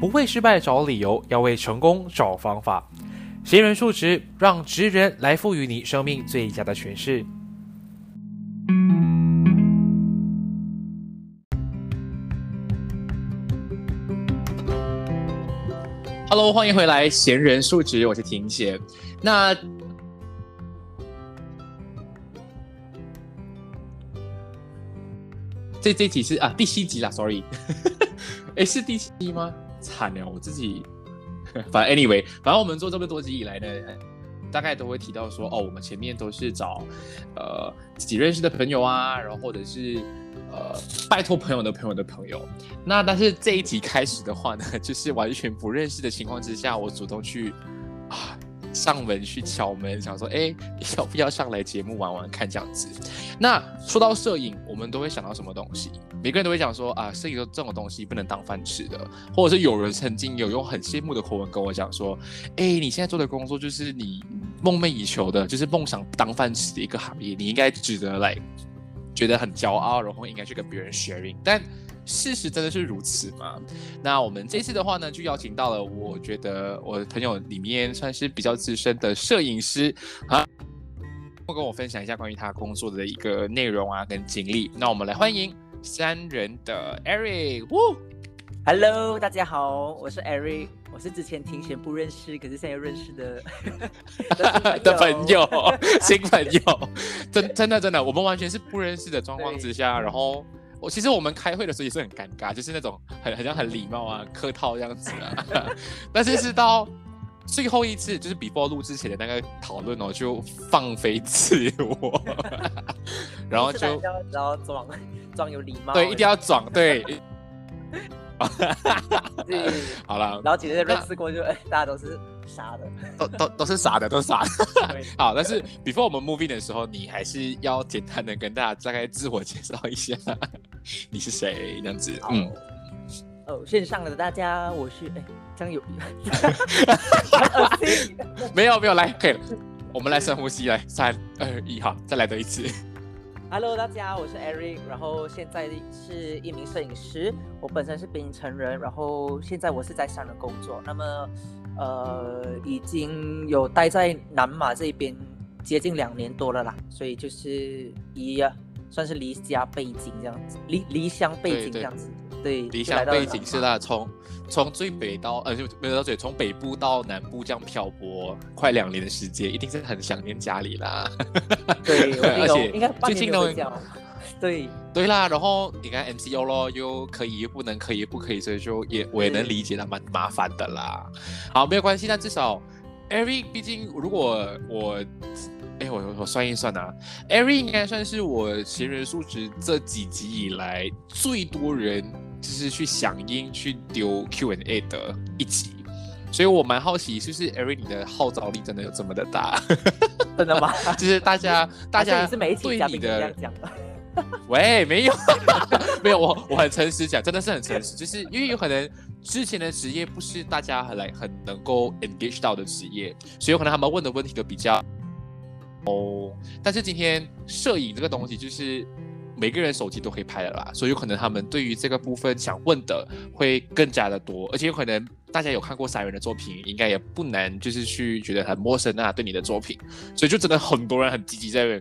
不为失败找理由，要为成功找方法。闲人数值，让职人来赋予你生命最佳的诠释。Hello，欢迎回来，闲人数值，我是婷姐。那这这集是啊第七集啦，Sorry，哎是第七集吗？惨了，我自己，反正 anyway，反正我们做这么多集以来呢，大概都会提到说，哦，我们前面都是找呃自己认识的朋友啊，然后或者是呃拜托朋友的朋友的朋友。那但是这一集开始的话呢，就是完全不认识的情况之下，我主动去啊。上门去敲门，想说，哎，要不要上来节目玩玩看这样子？那说到摄影，我们都会想到什么东西？每个人都会讲说，啊，摄影这种东西不能当饭吃的，或者是有人曾经有用很羡慕的口吻跟我讲说，哎，你现在做的工作就是你梦寐以求的，就是梦想当饭吃的一个行业，你应该值得来觉得很骄傲，然后应该去跟别人 sharing，但。事实真的是如此吗？那我们这次的话呢，就邀请到了我觉得我的朋友里面算是比较资深的摄影师啊，会跟我分享一下关于他工作的一个内容啊跟经历。那我们来欢迎三人的 Eric。Hello，大家好，我是 Eric，我是之前听前不认识，可是现在又认识的 的朋友，新朋友。真真的真的，我们完全是不认识的状况之下，然后。我其实我们开会的时候也是很尴尬，就是那种很好像很礼貌啊、客套这样子啊。但是是到最后一次，就是比播录之前的那个讨论哦，就放飞自我，然后就然后装装有礼貌，对，一定要装对。好了，然后几个认识过就哎，大家都是傻的，都都都是傻的，都是傻的。好，但是 before 我们 moving 的时候，你还是要简单的跟大家大概自我介绍一下，你是谁这样子？嗯，哦，线上的大家，我是哎，张友，没有没有，来，可以了，我们来深呼吸，来，三二一，好，再来多一次。Hello，大家，我是 Eric，然后现在是一名摄影师。我本身是槟城人，然后现在我是在上人工作。那么，呃，已经有待在南马这边接近两年多了啦，所以就是一算是离家背景这样子，离离乡背景这样子。对，离乡背景是啦，从从最北到呃，就没有到最，从北部到南部这样漂泊快两年的时间，一定是很想念家里啦。对，而且应该最近都对对啦，然后你看 MCO 咯，又可以又不能，可以不可以，所以就也我也能理解，他蛮麻烦的啦。好，没有关系，但至少 Eric，毕竟如果我。哎，我我算一算啊，Ari 应该算是我闲人数值这几集以来最多人就是去响应去丢 Q&A 的一集，所以我蛮好奇，是不是 Ari 你的号召力真的有这么的大？真的吗？就是大家 大家是媒体对你的讲 喂，没有，没有，我我很诚实讲，真的是很诚实，就是因为有可能之前的职业不是大家很来很能够 engage 到的职业，所以有可能他们问的问题都比较哦。但是今天摄影这个东西，就是每个人手机都可以拍的啦，所以有可能他们对于这个部分想问的会更加的多，而且有可能。大家有看过三人的作品，应该也不难，就是去觉得很陌生啊，对你的作品，所以就真的很多人很积极在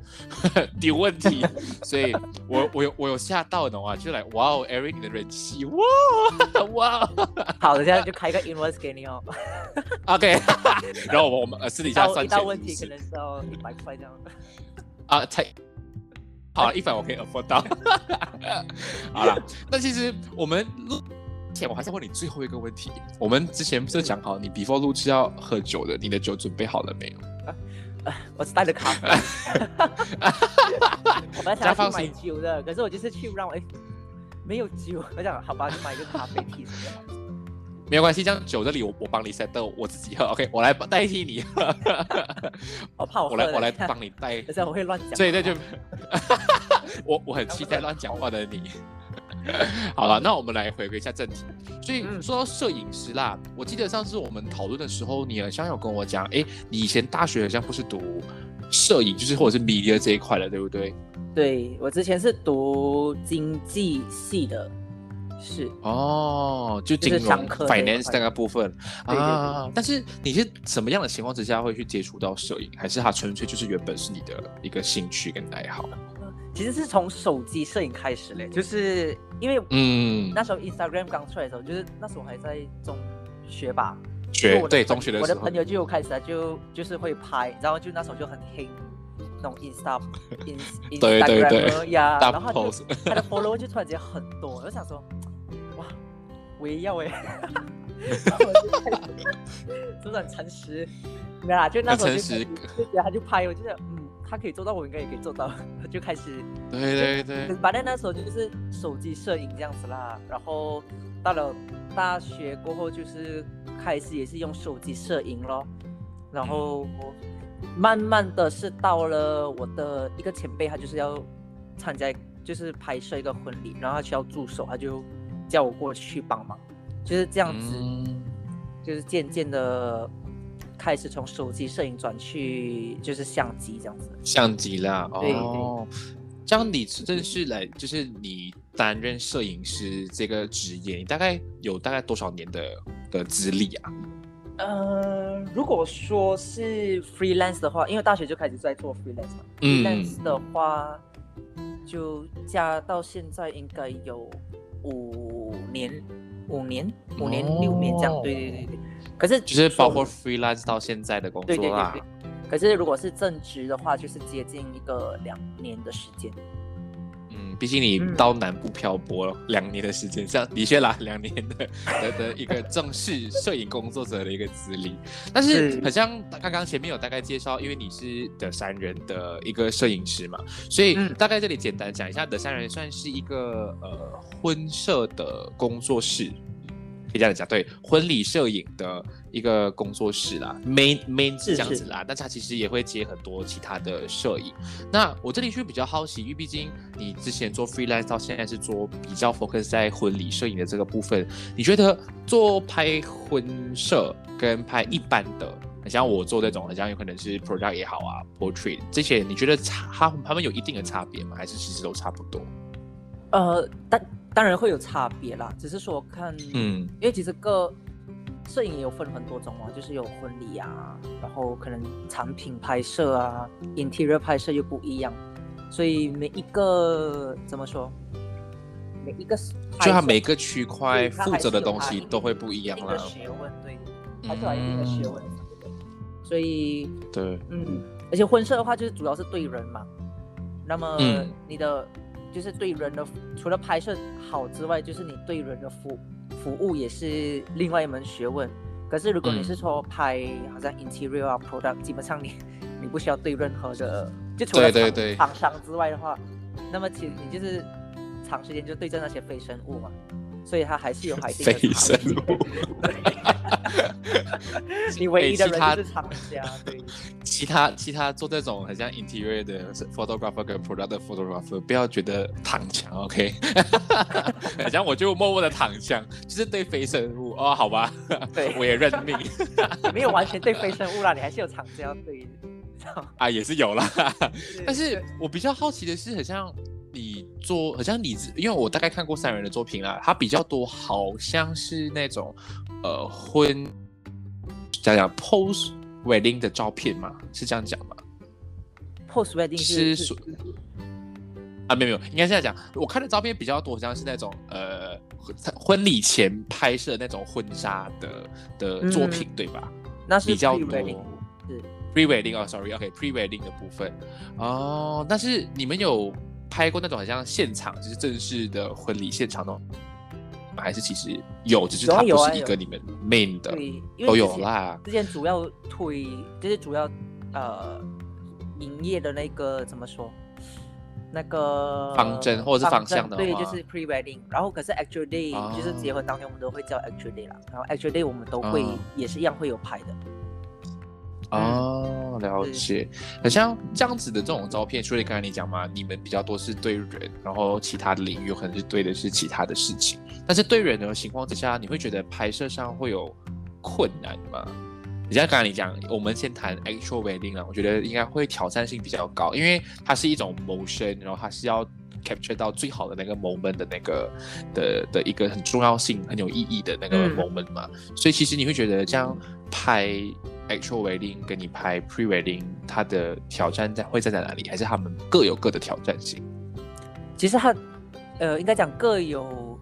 丢问题，所以我我有我有吓到的话，就来哇哦，Eric 你的人气哇哇，好，现在就开个 invoice 给你哦，OK，然后我们呃私底下算钱，问题可能是要一百块这样。啊，才好一百我可以 afford 到，好了，那其实我们录前。我还是问你最后一个问题。我们之前不是讲好你 before 录制要喝酒的，你的酒准备好了没有？我是带着咖啡。我本来想要去买酒的，可是我就是去让哎没有酒，我想好吧，就买一个咖啡提什么没有关系，这样酒这里我我帮你 set 我自己喝。OK，我来代替你。我怕我我来我来帮你代。等下我会乱讲。对对就，我我很期待乱讲话的你。好了，那我们来回归一下正题。所以说到摄影师啦，我记得上次我们讨论的时候，你好像有跟我讲，哎，你以前大学好像不是读摄影，就是或者是 media 这一块的，对不对？对，我之前是读经济系的，是哦，就金融 finance 那个部分啊。但是你是什么样的情况之下会去接触到摄影？还是它纯粹就是原本是你的一个兴趣跟爱好？其实是从手机摄影开始嘞，就是因为嗯那时候 Instagram 刚出来的时候，就是那时候还在中学吧，学对中学的时候，我的朋友就开始就就是会拍，然后就那时候就很黑那种 Instagram，Instagram 呀，然后他的 follow 就突然间很多，我就想说哇，我也要哎，真的很诚实，没啦，就那时候就就他就拍，我就嗯。他可以做到，我应该也可以做到。他 就开始，对对对。反正那时候就是手机摄影这样子啦。然后到了大学过后，就是开始也是用手机摄影咯。然后慢慢的是到了我的一个前辈，他就是要参加，就是拍摄一个婚礼，然后他需要助手，他就叫我过去帮忙，就是这样子，就是渐渐的。开始从手机摄影转去就是相机这样子，相机啦，哦，这样你正式来就是你担任摄影师这个职业，你大概有大概多少年的的资历啊？呃，如果说是 freelance 的话，因为大学就开始在做 freelance 嘛，freelance 的话就加到现在应该有五年，五年，五年六年这样，对对对对。可是，就是包括 freelance 到现在的工作啦。对对对对。可是，如果是正职的话，就是接近一个两年的时间。嗯，毕竟你到南部漂泊了两年的时间，这样的确啦，两年的 的的一个正式摄影工作者的一个资历。但是，好像刚刚前面有大概介绍，因为你是德山人的一个摄影师嘛，所以大概这里简单讲一下，德山人算是一个呃婚摄的工作室。可以这样讲，对婚礼摄影的一个工作室啦，main main 是这样子啦，但是他其实也会接很多其他的摄影。那我这里就比较好奇，因为毕竟你之前做 freelance 到现在是做比较 focus 在婚礼摄影的这个部分，你觉得做拍婚摄跟拍一般的，像我做这种，像有可能是 product 也好啊，portrait 这些，你觉得差他他们有一定的差别吗？还是其实都差不多？呃，但。当然会有差别啦，只是说看，嗯，因为其实个摄影也有分很多种嘛，就是有婚礼啊，然后可能产品拍摄啊，interior 拍摄又不一样，所以每一个怎么说，每一个就它每个区块负责的东西都会不一样啦。学问对，还是有一定的学问，所以对，嗯，而且婚摄的话就是主要是对人嘛，那么你的。就是对人的，除了拍摄好之外，就是你对人的服服务也是另外一门学问。可是如果你是说拍好像 interior 啊 product，基本上你你不需要对任何的，就除了厂商之外的话，那么其实你就是长时间就对着那些非生物嘛。所以它还是有海定的非。生物。你唯一的人就是厂家，对，其他其他做这种很像 interior 的 photographer 跟 product photographer，不要觉得躺枪，OK？很像我就默默的躺枪，就是对非生物哦，好吧，对 我也认命你没有完全对非生物啦，你还是有厂家对。啊，也是有啦。但是我比较好奇的是，很像你做，好像你是，因为我大概看过三人的作品啦，他比较多好像是那种呃婚，讲讲 post wedding 的照片嘛，是这样讲吗？post wedding 是啊，没有没有，应该是这样讲。我看的照片比较多，好像是那种呃婚礼前拍摄那种婚纱的的作品，对吧？那是比较多。是 pre wedding 哦，sorry，OK，pre wedding 的部分哦。但是你们有拍过那种好像现场就是正式的婚礼现场那种，还是其实有，只是它不是一个你们 main 的，都有啦。之前主要推就是主要呃营业的那个怎么说？那个方针或者是方，向的对就是 pre wedding，然后可是 actual day、哦就是结婚当天我们都会叫 actual day 啦，然后 actual day 我们都会、哦也是一样会有拍的，哦，了解。很像这样子的这种照片，除了刚才你讲嘛，你们比较多是对人，然后其他的领域有可能是对的是其他的事情。但是对人的情况之下，你会觉得拍摄上会有困难吗？你像刚才你讲，我们先谈 actual wedding 啊，我觉得应该会挑战性比较高，因为它是一种 motion，然后它是要 capture 到最好的那个 moment 的那个的的一个很重要性、很有意义的那个嗯 moment 嘛。所以其实你会觉得这样拍 actual wedding 跟你拍 pre wedding，它的挑战在会在哪里？还是他们各有各的挑战性？其实它呃应该讲各有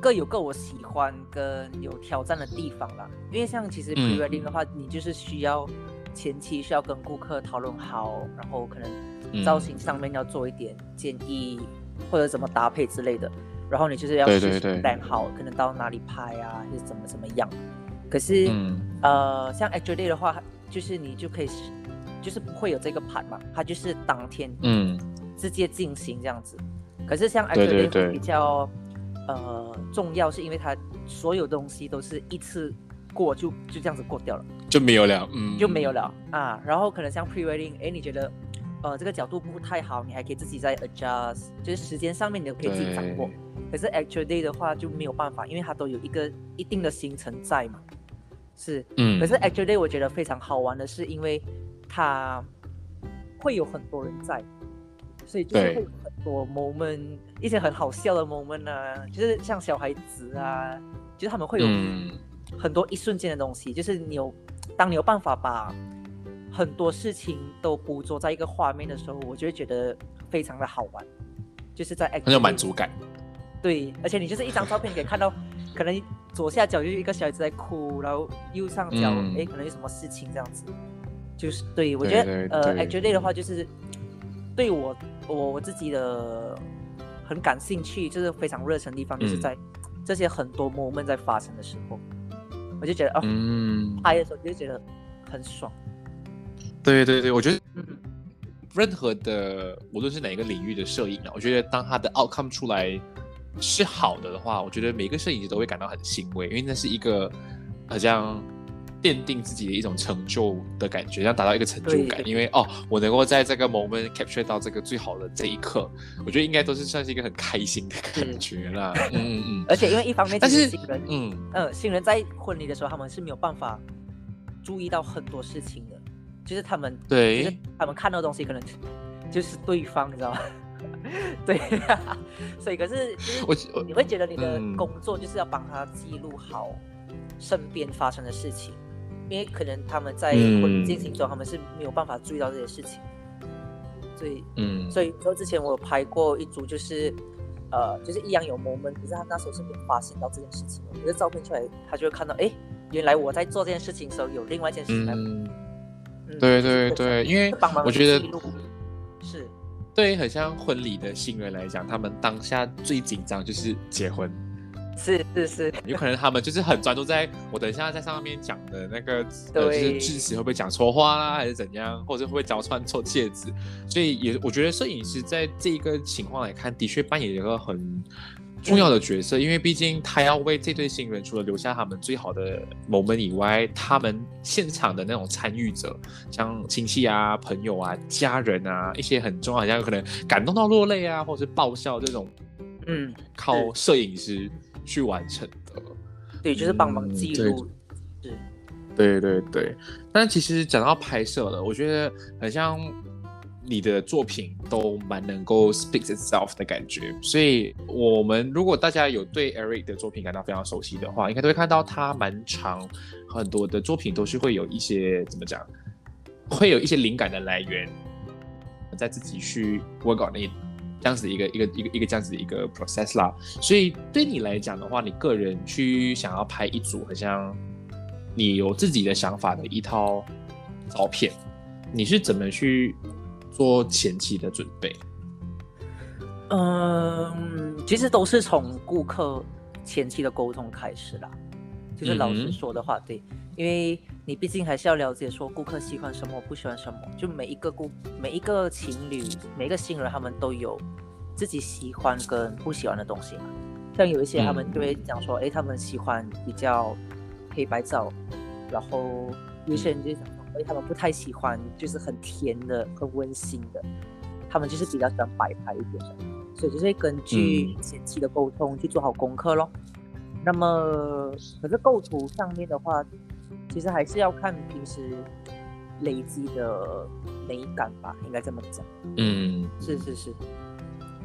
各有各我喜欢跟有挑战的地方啦。因为像其实嗯 pre wedding 的话，你就是需要前期需要跟顾客讨论好，然后可能嗯造型上面要做一点建议，或者怎么搭配之类的。然后你就是要事先对对对 plan 好，可能到哪里拍啊，还是怎么怎么样。可是、嗯呃，像 actual day 的话，就是你就可以是，就是不会有这个盘嘛，它就是当天嗯直接进行这样子。可是像 actual day 会比较呃重要，是因为它所有东西都是一次过就就这样子过掉了，就没有了，嗯，就没有了啊。然后可能像 pre wedding，哎，你觉得呃这个角度不太好，你还可以自己再 adjust，就是时间上面你都可以自己掌握。可是 actual day 的话就没有办法，因为它都有一个一定的行程在嘛，是。嗯，可是 actual day 我觉得非常好玩的是，因为它会有很多人在，所以就是会有很多 moment，一些很好笑的 moment 啊，就是像小孩子啊，就是他们会有嗯很多一瞬间的东西，就是你有当你有办法把很多事情都捕捉在一个画面的时候，我就会觉得非常的好玩，就是在 actual 很有满足感。对，而且你就是一张照片可以看到，可能左下角就是一个小孩子在哭，然后右上角嗯。哎、可能有什么事情这样子，就是对我觉得呃对。actually 的话就是对我我我自己的很感兴趣，就是非常热忱的地方，就是嗯。在这些很多 moment 在发生的时候，我就觉得哦，嗯，拍的时候就觉得很爽，对对对，我觉得嗯，任何的无论是哪一个领域的摄影啊，我觉得当它的 outcome 出来是好的的话，我觉得每个摄影师都会感到很欣慰，因为那是一个好像奠定自己的一种成就的感觉，像达到一个成就感。因为哦，我能够在这个 moment capture 到这个最好的这一刻，我觉得应该都是算是一个很开心的感觉啦。嗯嗯嗯，而且因为一方面，但是新人嗯，嗯，新人在婚礼的时候，他们是没有办法注意到很多事情的，就是他们，就是对，他们看到的东西可能就是对方，你知道吗？对，所以可是就是我我你会觉得你的嗯工作就是要帮他记录好身边发生的事情，因为可能他们在进行中，他们是没有办法注意到这些事情，所以嗯，所以说之前我有拍过一组，就是呃，就是一样有 moment，可是他那时候是没有发现到这件事情的。可是照片出来，他就会看到，哎，原来我在做这件事情的时候，有另外一件事情在。嗯，嗯对对对，因为帮忙我觉得对，很像婚礼的新人来讲，他们当下最紧张就是结婚，是是是，有可能他们就是很专注在我等一下在上面讲的那个呃，就是对。致辞会不会讲错话啦，还是怎样，或者会不会脚穿错戒指，所以也我觉得摄影师在这一个情况来看，的确扮演一个很重要的角色，因为毕竟他要为这对新人除了留下他们最好的 moment 以外，他们现场的那种参与者，像亲戚啊、朋友啊、家人啊，一些很重要，好像有可能感动到落泪啊，或者是爆笑这种，嗯，靠摄影师去完成的。对，就是帮忙记录。是，对对对。但其实讲到拍摄了，我觉得很像。你的作品都蛮能够 speak itself 的感觉，所以我们如果大家有对 Eric 的作品感到非常熟悉的话，应该都会看到他蛮长很多的作品都是会有一些怎么讲，会有一些灵感的来源，在自己去 work on it 这样子一个一个一个一个这样子一个 process 啦。所以对你来讲的话，你个人去想要拍一组，好像你有自己的想法的一套照片，你是怎么去？做前期的准备，嗯，其实都是从顾客前期的沟通开始啦。就是老实说的话，对，因为你毕竟还是要了解说顾客喜欢什么，不喜欢什么。就每一个顾每一个情侣，每一个新人，他们都有自己喜欢跟不喜欢的东西嘛。像有一些他们就会讲说，哎，他们喜欢比较黑白照，然后有些人就想。所以他们不太喜欢，就是很甜的、很温馨的，他们就是比较喜欢摆拍一点的，所以就是根据前期的沟通去做好功课咯。那么，可是构图上面的话，其实还是要看平时累积的美感吧，应该这么讲。嗯，是是是。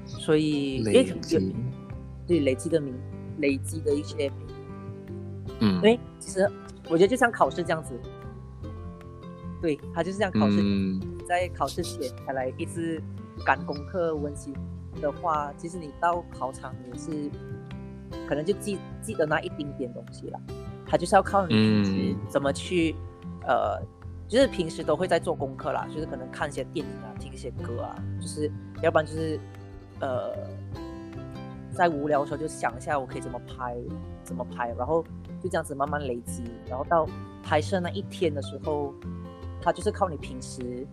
所以累积，对累积的名，累积的一些，嗯，因为其实我觉得就像考试这样子。对他就是这样考试，在考试前才来一直赶功课温习的话，其实你到考场也是可能就记记得那一丁点东西了。他就是要靠你平时怎么去，呃，就是平时都会在做功课啦，就是可能看一些电影啊，听一些歌啊，就是要不然就是呃，在无聊的时候就想一下我可以怎么拍，怎么拍，然后就这样子慢慢累积，然后到拍摄那一天的时候。它就是靠你平时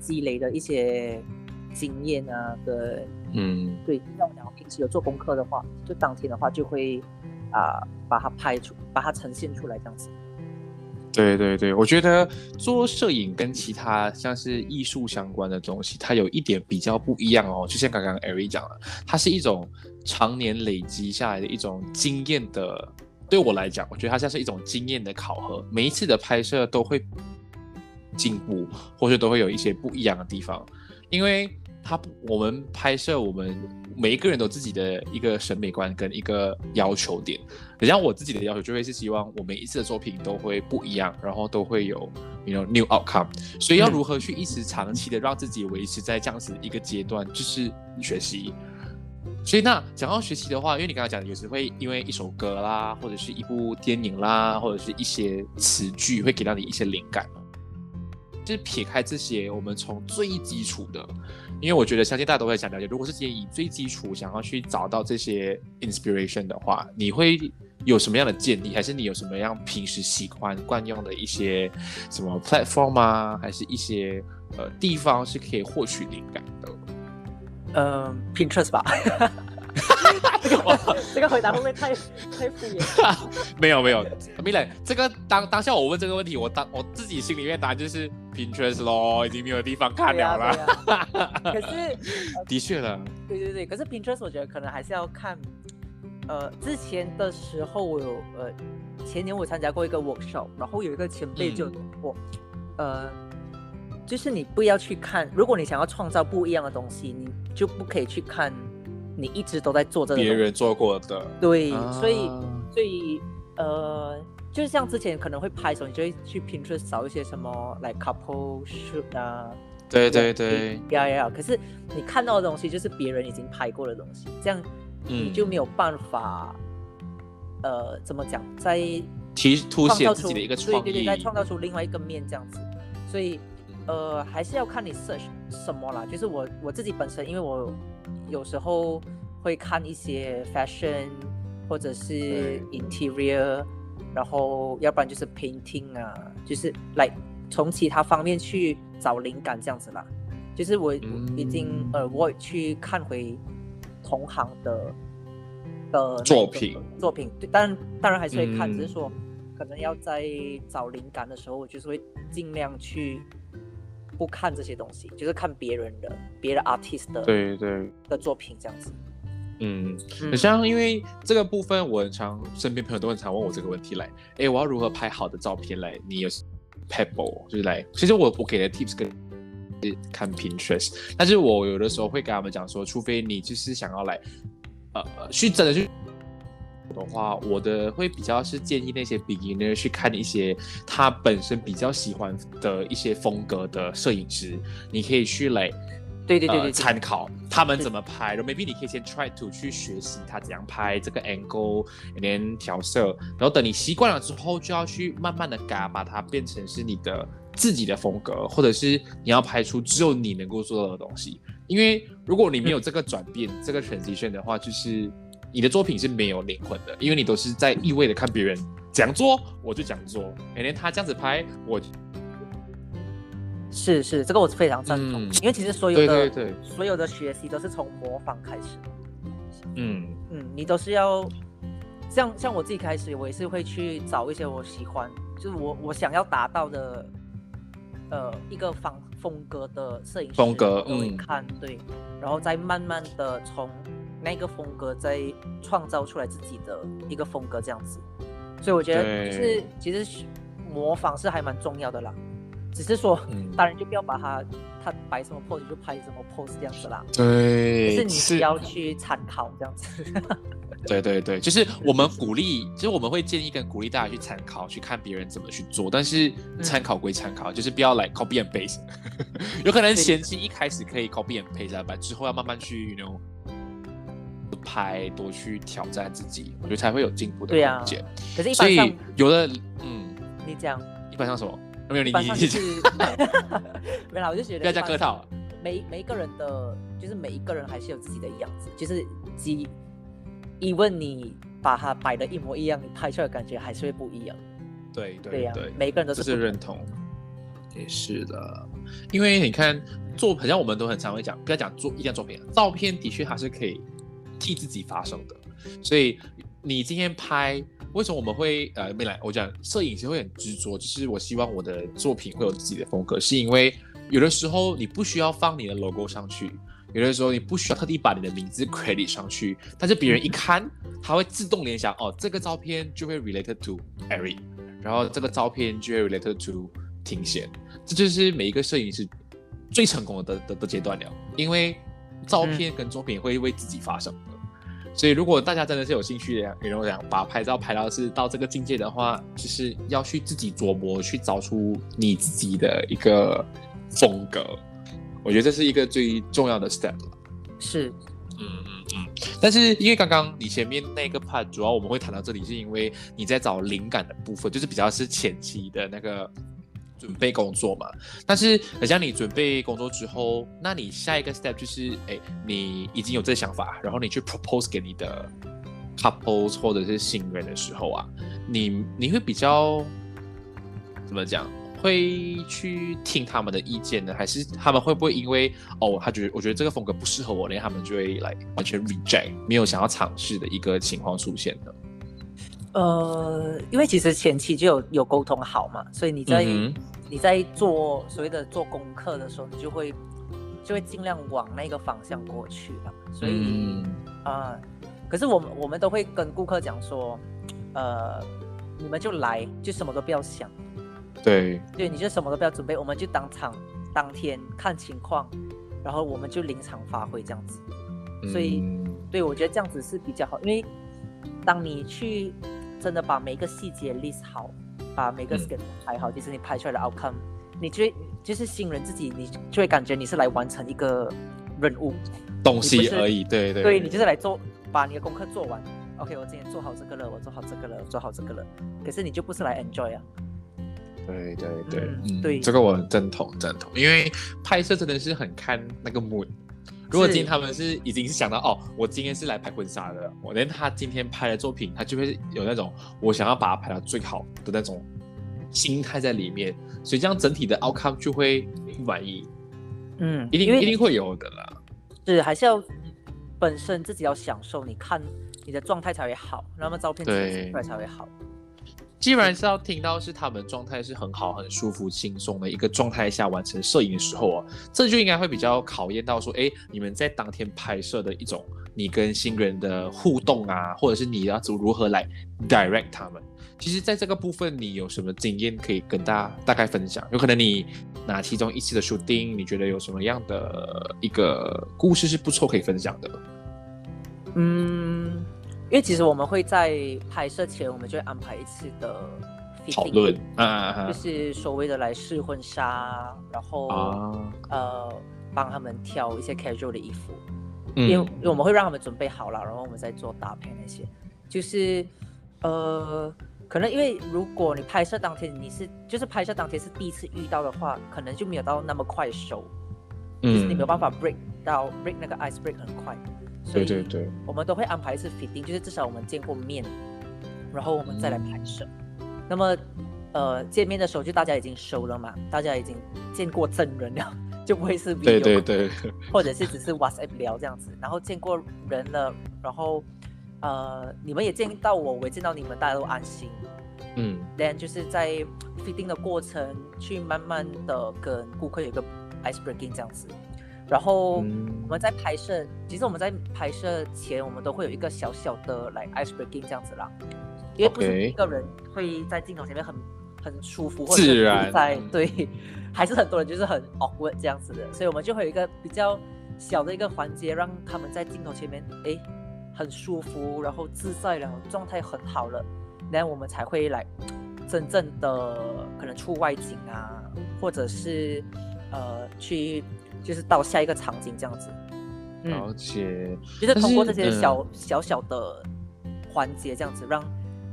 积累的一些经验啊，跟嗯，对，像我讲，平时有做功课的话，就当天的话就会啊把它拍出，把它呈现出来这样子。对对对，我觉得做摄影跟其他像是艺术相关的东西，它有一点比较不一样哦。就像刚刚艾瑞讲了，它是一种常年累积下来的一种经验的。对我来讲，我觉得它像是一种经验的考核，每一次的拍摄都会。进步，或者都会有一些不一样的地方，因为他我们拍摄，我们每一个人都自己的一个审美观跟一个要求点。然后我自己的要求就会是希望我每一次的作品都会不一样，然后都会有 you know new outcome。所以要如何去一直长期的让自己维持在这样子一个阶段，就是学习。所以那讲到学习的话，因为你刚才讲的有时会因为一首歌啦，或者是一部电影啦，或者是一些词句会给到你一些灵感。就是撇开这些，我们从最基础的，因为我觉得相信大家都会想了解，如果是建议最基础想要去找到这些 inspiration 的话，你会有什么样的建议？还是你有什么样平时喜欢惯用的一些什么 platform 啊，还是一些呃地方是可以获取灵感的？嗯，Pinterest 吧。这 个这个回答会不会太太敷衍？没 有没有，米磊，这个当当下我问这个问题，我当我自己心里面答案就是 Pinterest 咯，已经没有地方看了了。可是的确了，对对对，可是 Pinterest 我觉得可能还是要看，呃，之前的时候我有呃，前年我参加过一个 workshop，然后有一个前辈就讲过，呃，就是你不要去看，如果你想要创造不一样的东西，你就不可以去看。你一直都在做这个，别人做过的，对，所以，所以，呃，就是像之前可能会拍的时候，你就会去 Pinterest 找一些什么，like couple shoot 啊，对对对，呀呀，可是你看到的东西就是别人已经拍过的东西，这样你就没有办法，呃，怎么讲，在提凸显自己的一个创意，对对对，再创造出另外一个面这样子，所以，呃，还是要看你 search 什么啦，就是我我自己本身，因为我。有时候会看一些 fashion 或者是 interior，然后要不然就是 painting 啊，就是来从其他方面去找灵感这样子啦。就是我已经呃，我去看回同行的的作品作品，对，当然当然还是会看，嗯只是说可能要在找灵感的时候，我就是会尽量去不看这些东西，就是看别人的别的 artist 的对对，的作品这样子。嗯，嗯很像，因为这个部分，我很常身边朋友都很常问我这个问题来，哎，我要如何拍好的照片来？你有 pebble 就是来，其实我我给的 tips 跟看 Pinterest，但是我有的时候会跟他们讲说，除非你就是想要来，呃，呃去真的去的话，我的会比较是建议那些 beginner 去看一些他本身比较喜欢的一些风格的摄影师，你可以去来。呃对对对对对参考他们怎么拍，然后 maybe 你可以先 try to 去学习他怎样拍这个 angle，连调色，然后等你习惯了之后，就要去慢慢的改，把它变成是你的自己的风格，或者是你要拍出只有你能够做到的东西。因为如果你没有这个转变，这个 transition 的话，就是你的作品是没有灵魂的，因为你都是在意味的看别人怎样做，我就这样做，每天他这样子拍，我是是，这个我是非常赞同，嗯因为其实所有的对对，所有的学习都是从模仿开始。嗯。嗯，你都是要像像我自己开始，我也是会去找一些我喜欢，就是我我想要达到的，呃，一个方风格的摄影师风格嗯。看对，然后再慢慢的从那个风格再创造出来自己的一个风格这样子，所以我觉得就是其实模仿是还蛮重要的啦，只是说嗯，当然就不要把它他摆什么 pose 就拍什么 pose 这样子啦，对，就是你需要去参考这样子。对对对，就是我们鼓励，就是我们会建议跟鼓励大家去参考，去看别人怎么去做。但是嗯。参考归参考，就是不要来 copy and paste。有可能对。前期一开始可以 copy and paste 但，之后要慢慢去，you know，拍多去挑战自己，我觉得才会有进步的对啊空间。可是，一所般上以有的，嗯，你讲，一般上什么？没有你你你上就是，没啦，我就觉得不要加客套。每每一个人的，就是每一个人还是有自己的样子，就是即一问你把它摆的一模一样，你拍出来的感觉还是会不一样。对对呀、对对，每一个人都是是认同，也是的，因为你看做，好像我们都很常会讲，不要讲做一件作品，照片的确还是可以替自己发声的，所以你今天拍，为什么我们会呃没来？我讲摄影师会很执着，就是我希望我的作品会有自己的风格，是因为有的时候你不需要放你的 logo 上去。有的时候你不需要特地把你的名字 credit 上去，但是别人一看，他会自动联想哦，这个照片就会 related to Eric，然后这个照片就会 related to 庭贤，这就是每一个摄影师最成功的的的阶段了，因为照片跟作品会为自己发声的。所以，如果大家真的是有兴趣的，比如讲把拍照拍到是到这个境界的话，就是要去自己琢磨，去找出你自己的一个风格。我觉得这是一个最重要的 step 了。是，嗯嗯嗯，但是因为刚刚你前面那个 part，主要我们会谈到这里，是因为你在找灵感的部分，就是比较是前期的那个准备工作嘛。但是很像你准备工作之后，那你下一个 step 就是，哎，你已经有这个想法，然后你去 propose 给你的 couples 或者是新人的时候啊，你你会比较怎么讲？会去听他们的意见呢，还是他们会不会因为哦，他觉得我觉得这个风格不适合我，连他们就会来完全 reject，没有想要尝试的一个情况出现呢？呃，因为其实前期就有有沟通好嘛，所以你在、嗯你在做所谓的做功课的时候，你就会就会尽量往那个方向过去了。所以嗯啊、可是我们我们都会跟顾客讲说，呃，你们就来，就什么都不要想，对，对，你就什么都不要准备，我们就当场当天看情况，然后我们就临场发挥这样子。所以嗯对，我觉得这样子是比较好，因为当你去真的把每一个细节 list 好，把每个嗯 schedule 排好，就是你拍出来的 outcome，你就会就是新人自己，你就会感觉你是来完成一个任务，东西而已，对对对你就是来做，把你的功课做完。OK，我今天做好这个了，我做好这个了，我做好这个了。可是你就不是来 enjoy 啊，对对对，对这个我很赞同赞同，因为拍摄真的是很看那个 mood。如果今天他们是已经是想到哦，我今天是来拍婚纱的，我连他今天拍的作品，他就会有那种我想要把它拍到最好的那种心态在里面，所以这样整体的 outcome 就会不满意，嗯，一定一定会有的啦。是还是要本身自己要享受，你看你的状态才会好，那么照片出来才会好。基本上是要听到是他们状态是很好、很舒服、轻松的一个状态下完成摄影的时候哦，这就应该会比较考验到说，哎，你们在当天拍摄的一种你跟新人的互动啊，或者是你要如何来 direct 他们。其实，在这个部分，你有什么经验可以跟大家大概分享？有可能你拿其中一次的 shooting，你觉得有什么样的一个故事是不错可以分享的？嗯。因为其实我们会在拍摄前，我们就会安排一次的讨论，啊，就是所谓的来试婚纱，然后呃帮他们挑一些 casual 的衣服，因为因为我们会让他们准备好了，然后我们再做搭配那些，就是呃可能因为如果你拍摄当天你是就是拍摄当天是第一次遇到的话，可能就没有到那么快熟，就是你没有办法 break 到 break 那个 ice break 很快。对对对，我们都会安排一次 fitting，就是至少我们见过面，然后我们再来拍摄。那么，呃，见面的时候就大家已经熟了嘛，大家已经见过真人了，就不会是对对对，或者是只是 WhatsApp 聊这样子。然后见过人了，然后呃，你们也见到我，我也见到你们，大家都安心。嗯，then 就是在 fitting 的过程，去慢慢的跟顾客有一个 ice breaking 这样子。然后我们在拍摄，其实我们在拍摄前，我们都会有一个小小的来 ice breaking 这样子啦，因为不是一个人会在镜头前面很很舒服或者自然。在对，还是很多人就是很 awkward 这样子的，所以我们就会有一个比较小的一个环节，让他们在镜头前面哎很舒服，然后自在然后状态很好了，然后我们才会来真正的可能出外景啊，或者是呃去。就是到下一个场景这样子，了解。就是通过这些小小小的环节，这样子让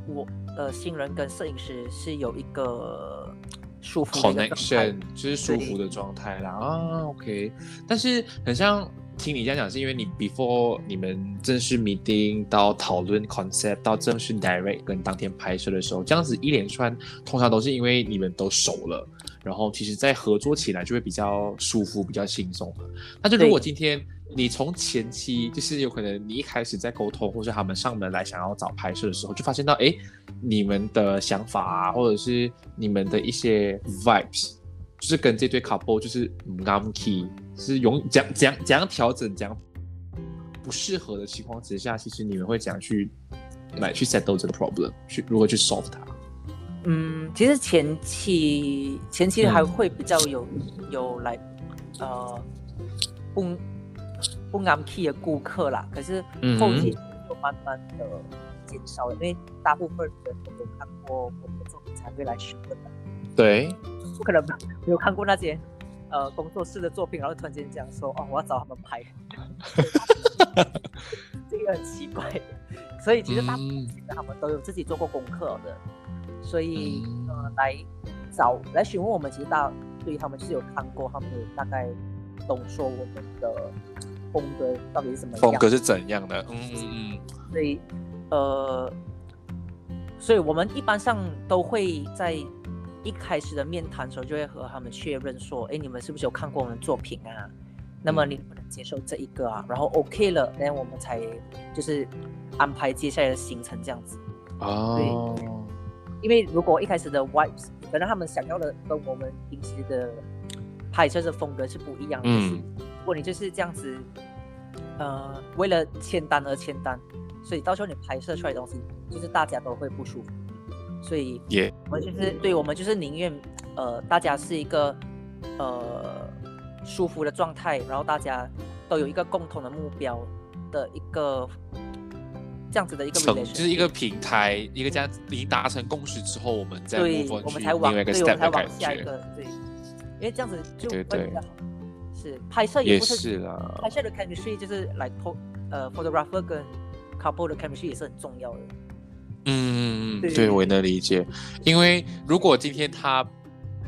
我的新人跟摄影师是有一个舒服 connection，就是舒服的状态啦。啊，OK。但是很像听你这样讲，是因为你 before 你们正式 meeting 到讨论 concept 到正式 direct 跟当天拍摄的时候，这样子一连串通常都是因为你们都熟了。然后，其实，在合作起来就会比较舒服、比较轻松那就如果今天你从前期，就是有可能你一开始在沟通，或者他们上门来想要找拍摄的时候，就发现到，哎，你们的想法啊，或者是你们的一些 vibes，就是跟这对 couple 就是唔啱 key，是用怎怎怎样调整，怎样不适合的情况之下，其实你们会怎样去来去 settle 这个 problem，去如何去 solve 它？嗯，其实前期前期还会比较有有来呃不不安 key 的顾客啦，可是后期就慢慢的减少了，因为大部分人都有看过我们的作品才会来询问的。对，不可能没有看过那些呃工作室的作品，然后突然间讲说哦我要找他们拍，这个很奇怪，所以其实大部分他们都有自己做过功课的。所以，呃，来找来询问我们，其实大对于他们是有看过，他们大概懂说我们的风格到底是什么样，风格是怎样的，嗯嗯嗯。所以，呃，所以我们一般上都会在一开始的面谈的时候，就会和他们确认说，哎，你们是不是有看过我们作品啊？那么你不能接受这一个啊？然后 OK 了，那我们才就是安排接下来的行程这样子。哦。因为如果一开始的 vibes，可能他们想要的跟我们平时的拍摄的风格是不一样的。嗯。如果你就是这样子，呃，为了签单而签单，所以到时候你拍摄出来的东西，就是大家都会不舒服。所以，我们就是对我们就是宁愿，呃，大家是一个呃舒服的状态，然后大家都有一个共同的目标的一个。这样子的一个成就是一个平台，一个这样已经达成共识之后，我们再对，我们才往对，我们才往下一个对，因为这样子就会比较好。是拍摄也不是啦，拍摄的 chemistry 就是来 p 呃 photographer 跟 couple 的 chemistry 也是很重要的。嗯，对，我也能理解，因为如果今天他。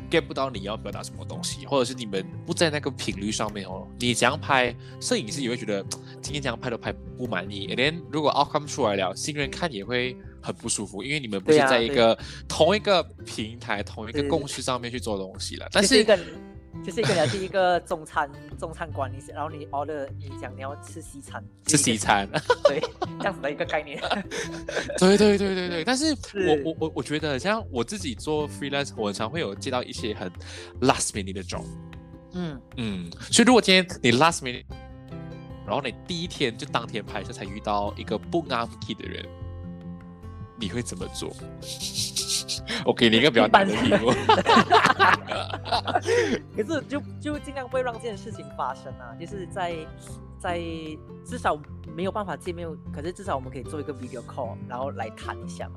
get 不到你要表达什么东西，或者是你们不在那个频率上面哦。你这样拍，摄影师也会觉得今天这样拍都拍不满意。，and then 如果 outcome 出来了，新人看也会很不舒服，因为你们不是在一个同一个平台、同一个共识上面去做东西了。但是一个就是一个人是一个中餐中餐馆，你然后你 order 你讲你要吃西餐，吃西餐，对，这样子的一个概念。对对对对对，但是是。我我我我觉得像我自己做 freelance，我很常会有接到一些很 last minute 的 job，嗯，嗯，所以如果今天你 last minute，然后你第一天就当天拍摄才遇到一个不安 key 的人，你会怎么做？我给你一个比较难的题目。可是就就尽量不会让这件事情发生啊，就是在在至少没有办法见面，可是至少我们可以做一个 video call，然后来谈一下嘛。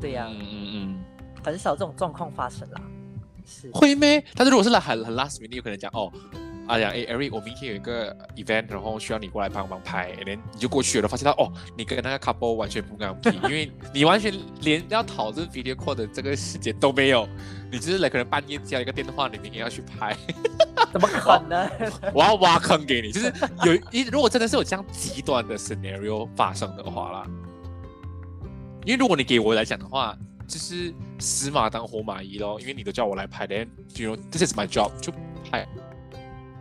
对呀、嗯嗯嗯，很少这种状况发生啦。是，会咩？但是如果是来很很 last minute，有可能讲哦，哎呀，哎，Eric，我明天有一个 event，然后需要你过来帮忙拍，连你就过去了，发现到哦，你跟那个 couple 完全不敢 因为你完全连要讨论 video call 的这个时间都没有，你就是来可能半夜接了一个电话，你明天要去拍，怎么可能？我要挖坑给你，就是有一如果真的是有这样极端的 scenario 发生的话啦，因为如果你给我来讲的话，就是死马当活马医咯，因为你都叫我来拍的，you know this is my job，就拍。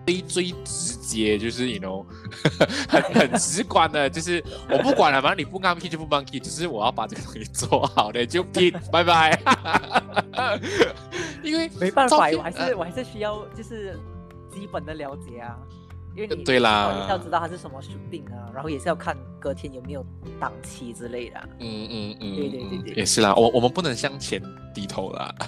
最最直接就是 you know 很很直观的，就是我不管了，反正你不刚 key 就不帮 key，只是我要把这个东西做好的就 key，拜拜。因为没办法，我还是我还是需要就是基本的了解啊，因为你对啦要知道它是什么 shooting 啊，然后也是要看隔天有没有档期之类的啊。嗯嗯嗯，对对对嗯对也是啦，我我们不能向前低头啦。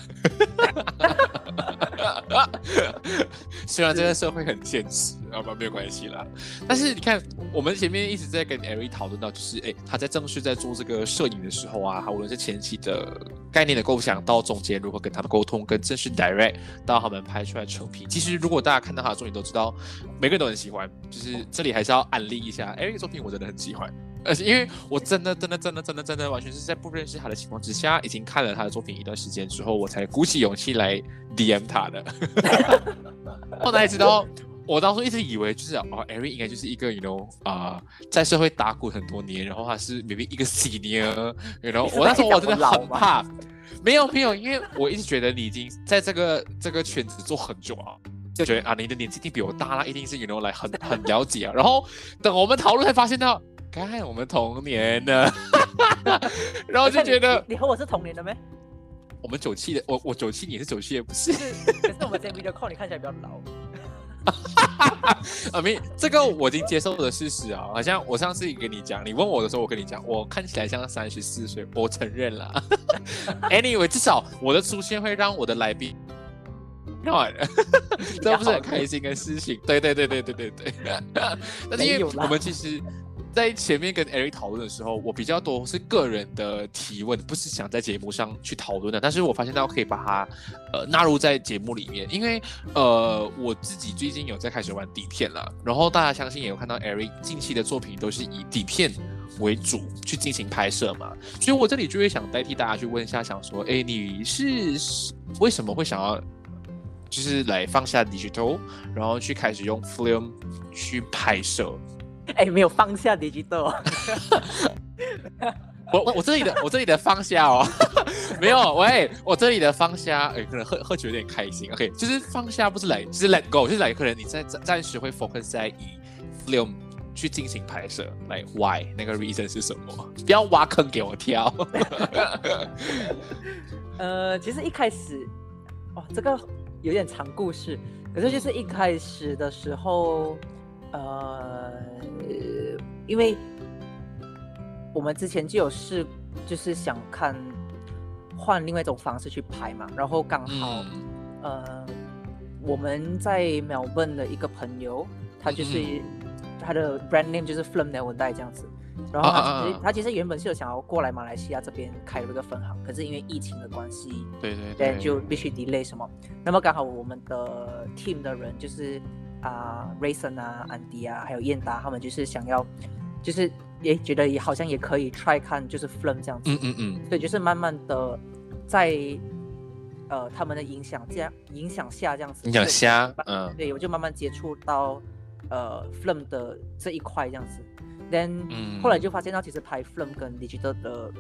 虽然这个社会很现实，好吧，没有关系啦。但是你看，我们前面一直在跟艾瑞讨论到，就是哎，他在正式在做这个摄影的时候啊，他无论是前期的概念的构想，到中间如何跟他们沟通，跟正式 direct 到他们拍出来成品。其实如果大家看到他的作品都知道，每个人都很喜欢。就是这里还是要安利一下艾瑞的作品，我真的很喜欢。而且因为我真的真的真的真的真的完全是在不认识他的情况之下，已经看了他的作品一段时间之后，我才鼓起勇气来 DM 他的。后来知道，我当初一直以为就是哦，Eric 应该就是一个 you know 啊、在社会打滚很多年，然后他是 maybe 一个 senior，然后我那时候我真的很怕。没有没有，因为我一直觉得你已经在这个这个圈子做很久了，就觉得啊，你的年纪一定比我大啦，一定是 you know 来很很了解啊。然后等我们讨论才发现到，看我们同年的，然后就觉得你你和我是同年的没？我们九七的，我我九七，你是九七的，不是？可是我们这 video call 你看起来比较老。啊，没，这个我已经接受的事实啊。好像我上次跟你讲，你问我的时候，我跟你讲，我看起来像三十四岁，我承认了。anyway，至少我的出现会让我的来宾。not，这不是很开心的事情？对对对对对对对。但是因为我们其实，在前面跟 Eric 讨论的时候，我比较多是个人的提问，不是想在节目上去讨论的。但是我发现到可以把它呃纳入在节目里面，因为呃我自己最近有在开始玩底片了，然后大家相信也有看到 Eric 近期的作品都是以底片为主去进行拍摄嘛，所以我这里就会想代替大家去问一下，想说，哎，你是为什么会想要就是来放下 digital，然后去开始用 film 去拍摄？哎，没有放下 digital，我我我这里的我这里的放下哦，没有喂，我这里的放下，哎，可能喝喝酒有点开心，OK，就是放下不是来，就是 let go，就是来，可能你在暂暂时会 focus 在以 film 去进行拍摄，来 why 那个 reason 是什么？不要挖坑给我跳。呃，其实一开始，哦，这个有点长故事，可是就是一开始的时候，呃，因为我们之前就有试，就是想看换另外一种方式去拍嘛，然后刚好，嗯呃，我们在 Melbourne 的一个朋友，他就是、嗯他的 brand name 就是 Film Never Die 这样子。然后啊他其实、他其实原本是有想要过来马来西亚这边开这个分行，可是因为疫情的关系，对对对，对，就必须 delay 什么。那么刚好我们的 team 的人就是啊、Rayson 啊、安迪啊，还有燕达，他们就是想要，就是也觉得也好像也可以 try 看就是 film 这样子。嗯嗯嗯，对，就是慢慢的在呃他们的影响这样影响下这样子。你讲对虾，嗯对，我就慢慢接触到呃 film 的这一块这样子。then 嗯，后来就发现到其实拍 film 跟 digital 的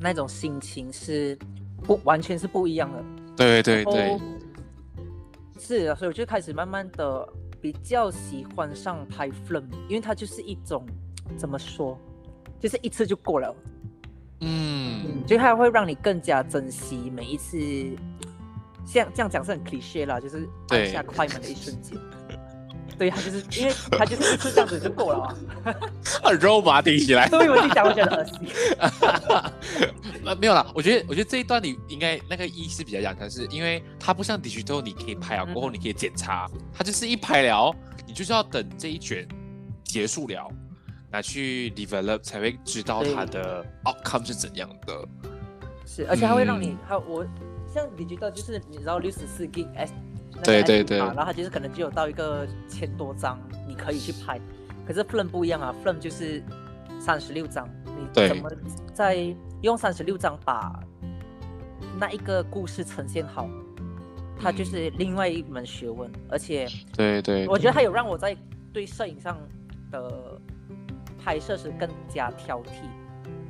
那种心情是不完全是不一样的。对对对，是啊，所以我就开始慢慢的比较喜欢上拍 film，因为它就是一种怎么说，就是一次就过了，嗯，就它会让你更加珍惜每一次。像这样讲是很 cliche 啦，就是按下快门的一瞬间。对，他就是因为他就是一次这样子就够了啊。很肉麻听起来。所以我就讲，我觉得恶心。呃，没有啦，我觉得，我觉得这一段你应该那个一是比较讲，但是因为它不像 digital，你可以拍了过后嗯你可以检查，它就是一拍了，你就是要等这一卷结束了，拿去 develop 才会知道它的 outcome 是怎样的。是，而且它会让你嗯，它我像 digital 就是你知道六十四 G S，那个对对对然后它就是可能就有到一个千多张，你可以去拍。可是 Film 不一样啊，Film 就是三十六张，你怎么在用三十六张把那一个故事呈现好，它嗯就是另外一门学问。而且对对，我觉得它有让我在对摄影上的拍摄时更加挑剔，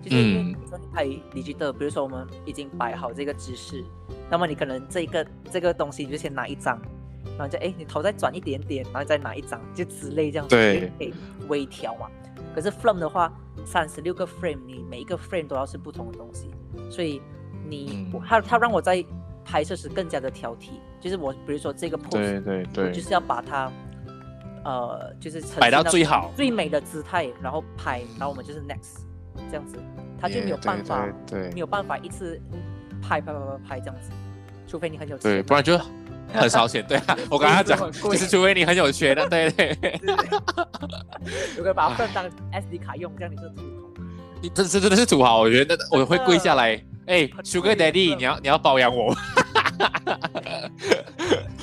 就是因为嗯。比如说你拍你觉得，比如说我们已经摆好这个姿势，那么你可能这一个这个东西你就先拿一张，然后就哎你头再转一点点，然后再拿一张，就之类这样子，对。就可以微调嘛。可是 film 的话，三十六个 frame，你每一个 frame 都要是不同的东西，所以你、嗯。它它让我在拍摄时更加的挑剔，就是我比如说这个 pose，对对我对就，是要把它，呃，就是摆到最好。最美的姿态，然后拍，然后我们就是 next 这样子，他就没有也办法，对对没有办法一次拍拍拍拍拍这样子，除非你很有钱对，不然就很烧钱。对啊，我刚刚讲 除非你很有钱的，对对。如果把它当 SD 卡用，这样你就土豪。你这这真的是土豪，我觉得我会跪下来，哎很，Sugar Daddy，你要你要包养我，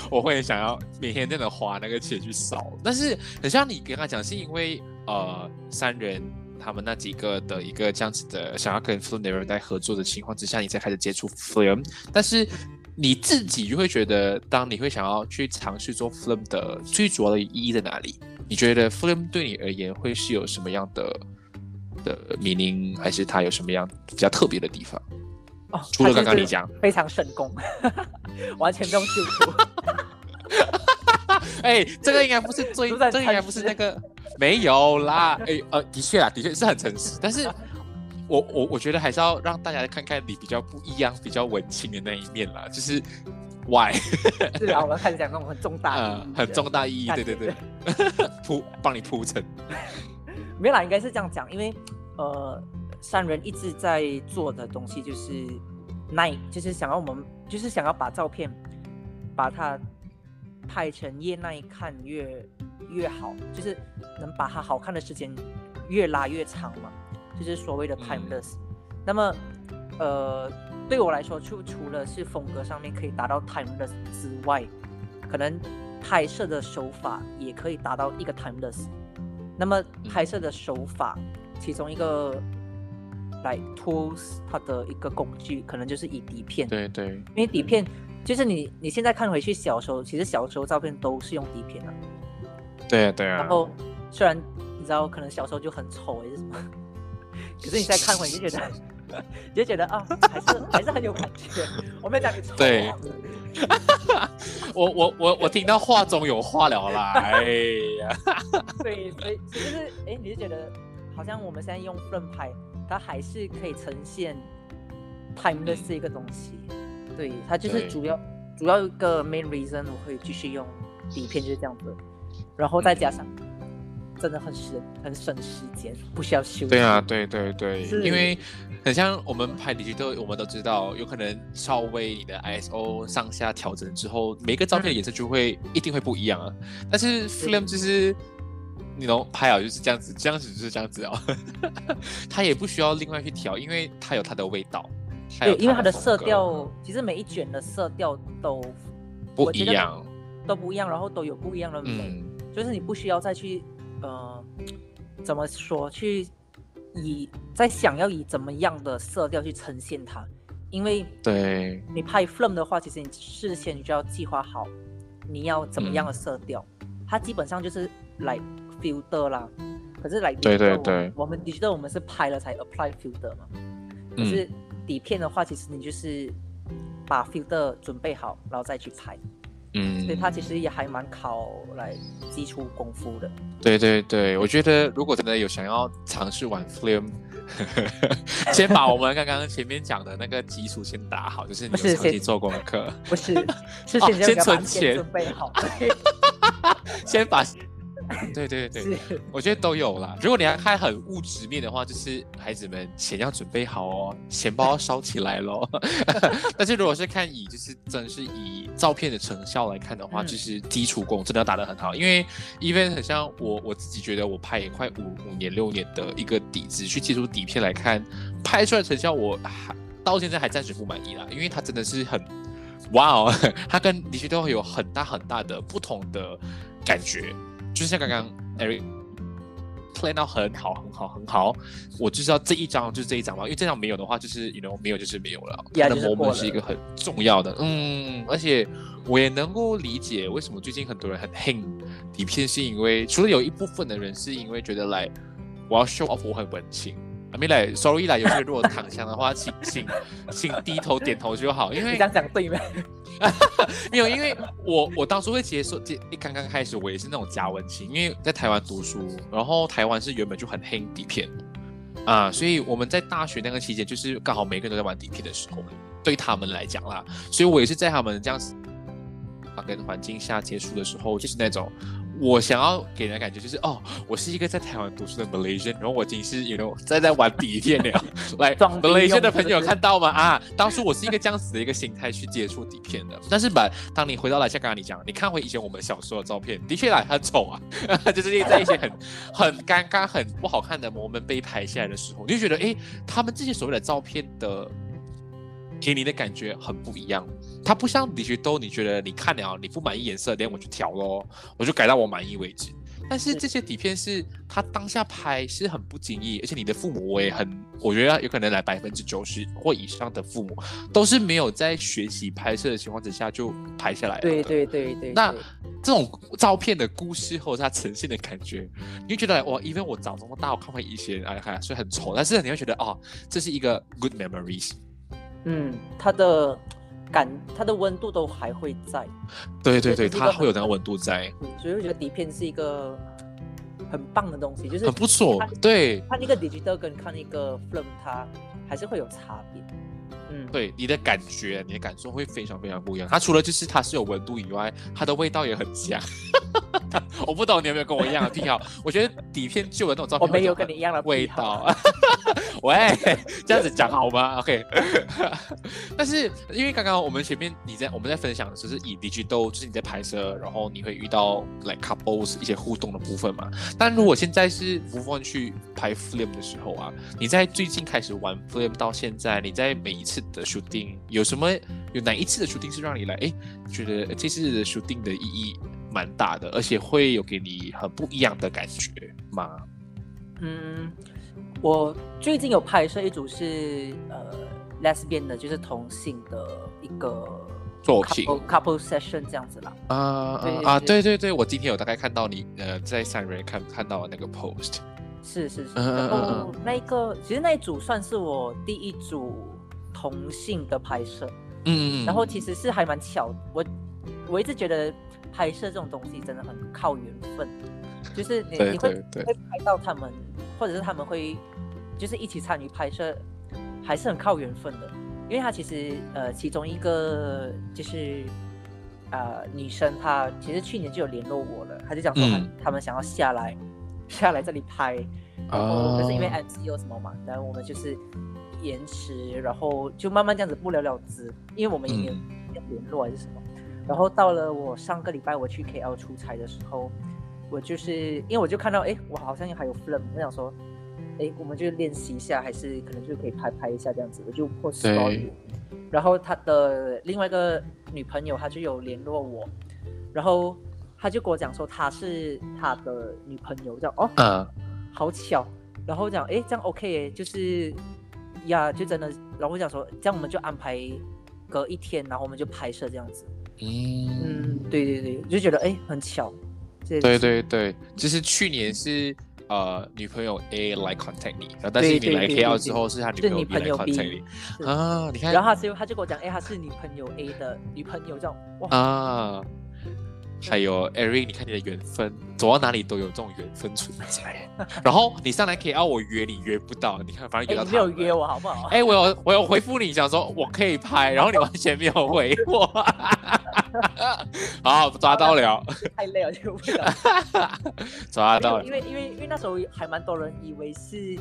我会想要每天真的花那个钱去扫。但是很像你跟他讲，是因为呃三人他们那几个的一个这样子的想要跟 film 的人在合作的情况之下，你才开始接触 film，但是。你自己就会觉得，当你会想要去尝试做 film 的最主要的意义在哪里？你觉得 film 对你而言会是有什么样的的 meaning，还是它有什么样比较特别的地方？哦，除了刚刚你讲，非常省工，完全不用修图。哎，这个应该不是最，都在这个应该不是那个 没有啦。哎呃，的确啊，的确是很诚实，但是我我我觉得还是要让大家看看你比较不一样、比较文青的那一面啦，就是 why，是啊，我们开始讲那种很重大的 呃，很重大意义，对对对，铺帮你铺成，没有啦，应该是这样讲，因为呃，三人一直在做的东西就是耐，就是想要我们，就是想要把照片把它拍成越耐看越越好，就是能把它好看的时间越拉越长嘛，就是所谓的 timeless。那么呃，对我来说，除除了是风格上面可以达到 timeless 之外，可能拍摄的手法也可以达到一个 timeless。那么拍摄的手法，其中一个来 tools 它的一个工具，可能就是以底片，对对，因为底片就是你你现在看回去小时候，其实小时候照片都是用底片的、对啊对啊，然后虽然你知道可能小时候就很丑还是什么，可是你再看回去就觉得，你就觉得啊，还是还是很有感觉。我没有讲你丑、我我我我听到话中有话了啦，哎呀，对，所以所以就是哎，你就觉得好像我们现在用 film 拍，它还是可以呈现 timeless 一个东西。对，它就是主要主要一个 main reason 我会继续用底片就是这样子，然后再加上真的很省很省时间，不需要修。对啊，对对对，因为很像我们拍 digital，我们都知道，有可能稍微你的 ISO 上下调整之后，每个照片的颜色就会、一定会不一样啊。但是 film 就是你能拍好就是这样子，这样子就是这样子哦，它也不需要另外去调，因为它有它的味道，对，因为它的色调，其实每一卷的色调都不一样，都不一样，然后都有不一样的美。嗯，就是你不需要再去呃怎么说去以在想要以怎么样的色调去呈现它，因为对，你拍 film 的话，其实你事先你就要计划好你要怎么样的嗯。色调，它基本上就是来 filter 啦。可是来对对对。我们 digital 我们是拍了才 apply filter 嘛，可嗯。是底片的话，其实你就是把 filter 准备好，然后再去拍。嗯所以，它其实也还蛮考来基础功夫的。对对对，我觉得如果真的有想要尝试玩 Film，先把我们刚刚前面讲的那个基础先打好，就是你不是先有长期做功课，不是，是 哦先现在要把存钱准备好。先把。对对对，我觉得都有啦。如果你要看很物质面的话，就是孩子们钱要准备好哦，钱包要烧起来咯。但是如果是看以就是真的是以照片的成效来看的话，嗯就是基础功真的要打得很好。因为 even 很像我我自己觉得我拍也快五五年六年的一个底子去接触底片来看，拍出来的成效我还到现在还暂时不满意啦，因为它真的是很哇哦，它跟的确都会有很大很大的不同的感觉。就像刚刚 Eric plan 到很好很好很好，我就知道这一张就是这一张嘛，因为这张没有的话，就是 you know 没有就是没有了。它的呀就是过 moment 是一个很重要的，嗯，而且我也能够理解为什么最近很多人很 hang 底片，是因为除了有一部分的人是因为觉得来我要 show off 我很文青。I mean like sorry 啦，有些人如果躺枪的话，请请请低头点头就好，因为你这样讲对吗？没有，因为我我当初会接受，接一刚刚开始我也是那种假文青，因为在台湾读书，然后台湾是原本就很黑底片啊，所以我们在大学那个期间，就是刚好每个人都在玩底片的时候，对他们来讲啦，所以我也是在他们这样子啊跟环境下接触的时候，就是那种。我想要给人的感觉就是，哦，我是一个在台湾读书的 Malaysian，然后我已经是，you know，在在玩底片了。来 Malaysian 的朋友看到吗？啊，当初我是一个这样子的一个心态去接触底片的。但是把，当你回到来，像刚刚你讲，你看回以前我们小时候的照片，的确啦，很丑啊，就是在一些很很尴尬、很不好看的 moment 被拍下来的时候，你就觉得，哎，他们这些所谓的照片的。给你的感觉很不一样，它不像李学都，你觉得你看了你不满意颜色，连我去调咯，我就改到我满意为止。但是是这些底片是他当下拍是很不经意，而且你的父母我也很，我觉得有可能来百分之九十或以上的父母都是没有在学习拍摄的情况之下就拍下来了的。对对对对。那这种照片的故事或者它呈现的感觉，你就觉得哇，因为我长这么大，我看回以前，哎呀，虽然很丑，但是你会觉得哦，这是一个 good memories。嗯，它的感，它的温度都还会在，对对对，它会有那个温度在，嗯所以我觉得底片是一个很棒的东西，就是很不错。对看一个 digital 跟看一个 film，它还是会有差别。嗯，对，你的感觉、你的感受会非常非常不一样。它除了就是它是有温度以外，它的味道也很香。我不懂你有没有跟我一样的癖好？我觉得底片旧的那种照片，我没有跟你一样的味道。喂，这样子讲好吗？OK。但是因为刚刚我们前面你在我们在分享的时候是以 digital，就是你在拍摄，然后你会遇到 like couples 一些互动的部分嘛。但如果现在是 move on 去拍 film 的时候啊，你在最近开始玩 film 到现在，你在每一次的 shooting 有什么有哪一次的 shooting 是让你来哎觉得这次的 shooting 的意义蛮大的，而且会有给你很不一样的感觉吗？嗯，我最近有拍摄一组是呃 lesbian 的，就是同性的一个作品 couple couple session 这样子啦。啊对啊！是对对对，我今天有大概看到你呃在三人看看到那个 post，是是是，那一个其实那一组算是我第一组同性的拍摄，嗯然后其实是还蛮巧，我我一直觉得拍摄这种东西真的很靠缘分，就是你你会会拍到他们，或者是他们会就是一起参与拍摄，还是很靠缘分的。因为他其实呃其中一个就是呃女生，她其实去年就有联络我了，她就讲说她、嗯他们想要下来下来这里拍，然后啊可是因为 MC 有什么嘛，然后我们就是延迟，然后就慢慢这样子不了了之，因为我们也没有嗯联络还是什么。然后到了我上个礼拜我去 KL 出差的时候，我就是因为我就看到哎，我好像还有 film，我想说，哎，我们就练习一下，还是可能就可以拍拍一下这样子，我就 post 对 story。然后他的另外一个女朋友，她就有联络我，然后他就跟我讲说他是他的女朋友，这样哦，嗯好巧。然后讲，哎，这样 OK，就是呀，就真的，然后我讲说，这样我们就安排隔一天，然后我们就拍摄这样子。嗯，嗯，对对对，就觉得诶很巧。这对对对，就是去年是呃女朋友 A 来 contact 你，然后但是你来对对 KL 之后是他女朋友 B 来 contact 你啊，你看然后他就他就跟我讲，诶，他是女朋友 A 的女朋友，这样哇，啊，还有 Eric，你看你的缘分，走到哪里都有这种缘分存在。然后你上来可以要我约你，约不到，你看反正约到他。没有约我好不好？哎，我有我有回复你，想说我可以拍，然后你完全没有回我。好，抓到了。太累了，就不了。抓到了。因为因为因为那时候还蛮多人以为是。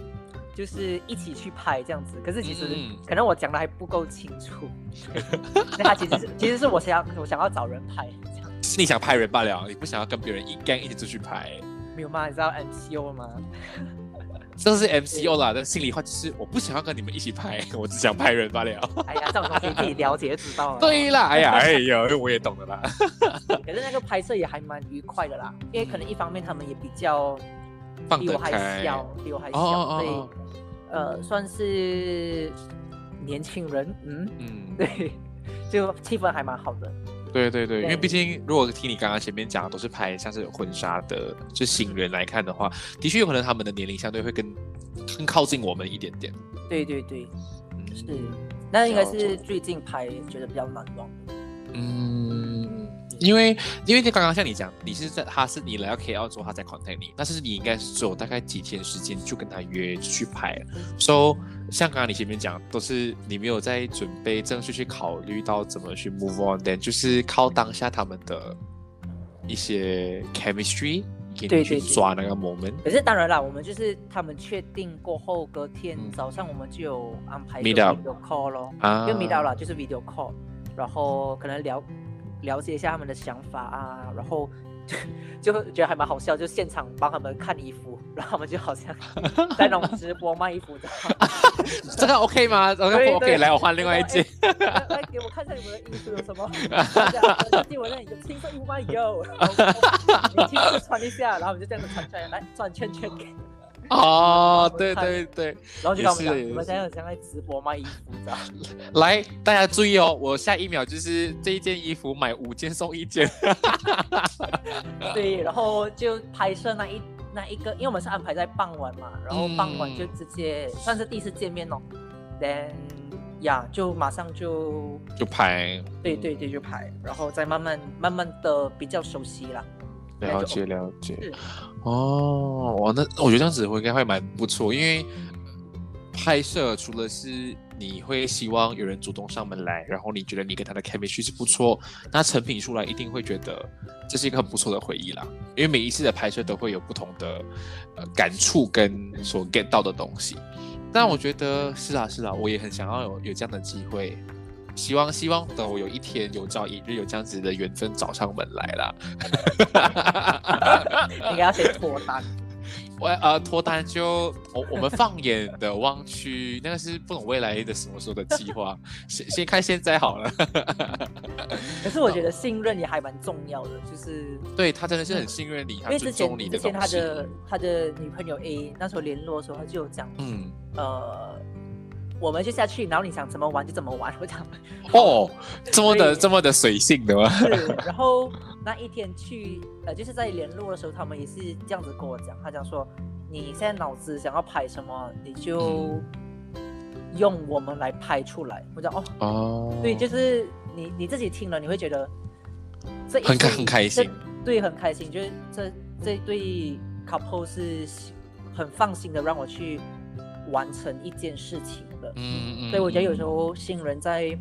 就是一起去拍这样子，可是其实可能我讲的还不够清楚。那他其实是其实是我想要我想要找人拍这样。你想拍人罢了，你不想要跟别人一 gang 一起出去拍。没有吗？你知道 MCO 吗？这是 MCO 啦，但心里话就是我不想要跟你们一起拍，我只想拍人罢了。哎呀，这种东西自己了解知道了。对啦，哎呀，哎呀，我也懂的啦。可是那个拍摄也还蛮愉快的啦，因为可能一方面他们也比较比我还小，比我还小，所以。呃，算是年轻人，嗯嗯，对，就气氛还蛮好的。对对对，因为毕竟如果听你刚刚前面讲的都是拍像是婚纱的，就新人来看的话，的确有可能他们的年龄相对会更更靠近我们一点点。对对对，是，那应该是最近拍觉得比较难忘。嗯。因为，因为就刚刚像你讲，你是在他是你来到 KL 之后，他在 contact 你，但是你应该是只有大概几天时间就跟他约去拍了。So，像刚刚你前面讲，都是你没有在准备正式去考虑到怎么去 move on，then 就是靠当下他们的一些 chemistry，给你去抓那个 moment。可是当然啦，我们就是他们确定过后，隔天早上我们就有安排 video call 咯，啊，就 meet 到了，就是 video call，然后可能聊。了解一下他们的想法啊，然后就 就觉得还蛮好笑，就现场帮他们看衣服，然后他们就好像 在那种直播卖衣服的。这个 OK 吗？OK OK，来我换另外一件。来给我看一下你们的衣服有什么？进我那里就青色衣服吗？有。你亲自穿一下，然后我们就这样子穿出来，来转圈圈给。哦，对对对，然后就跟我们，我们现在像在直播卖衣服，知 道来，大家注意哦，我下一秒就是这一件衣服买五件送一件。对，然后就拍摄那一那一个，因为我们是安排在傍晚嘛，然后傍晚就直接算是第一次见面哦。Then 呀，就马上就就拍，对对对，就拍，然后再慢慢慢慢的比较熟悉了。了解了解，哦，哇，那我觉得这样子会应该会蛮不错，因为拍摄除了是你会希望有人主动上门来，然后你觉得你跟他的 chemistry 是不错，那成品出来一定会觉得这是一个很不错的回忆啦。因为每一次的拍摄都会有不同的呃感触跟所 get 到的东西，但我觉得是啊是啊，我也很想要有有这样的机会。希望希望等我有一天有朝一日有这样子的缘分找上门来啦，应该要先脱单。我呃脱单就我我们放眼的望去，那个是不懂未来的什么时候的计划，先 先看现在好了。可是我觉得信任也还蛮重要的，就是对他真的是很信任你，因为之前之前他的他的女朋友 A 那时候联络的时候，他就有讲，嗯呃。我们就下去，然后你想怎么玩就怎么玩，我讲。哦，这么的这么的随性的吗？是。然后那一天去，呃，就是在联络的时候，他们也是这样子跟我讲，他讲说，你现在脑子想要拍什么，你就用我们来拍出来。我讲哦，哦，对，就是你你自己听了，你会觉得这很开很开心，对，很开心，就是这这对 couple 是很放心的让我去完成一件事情。嗯嗯，所以我觉得有时候新人在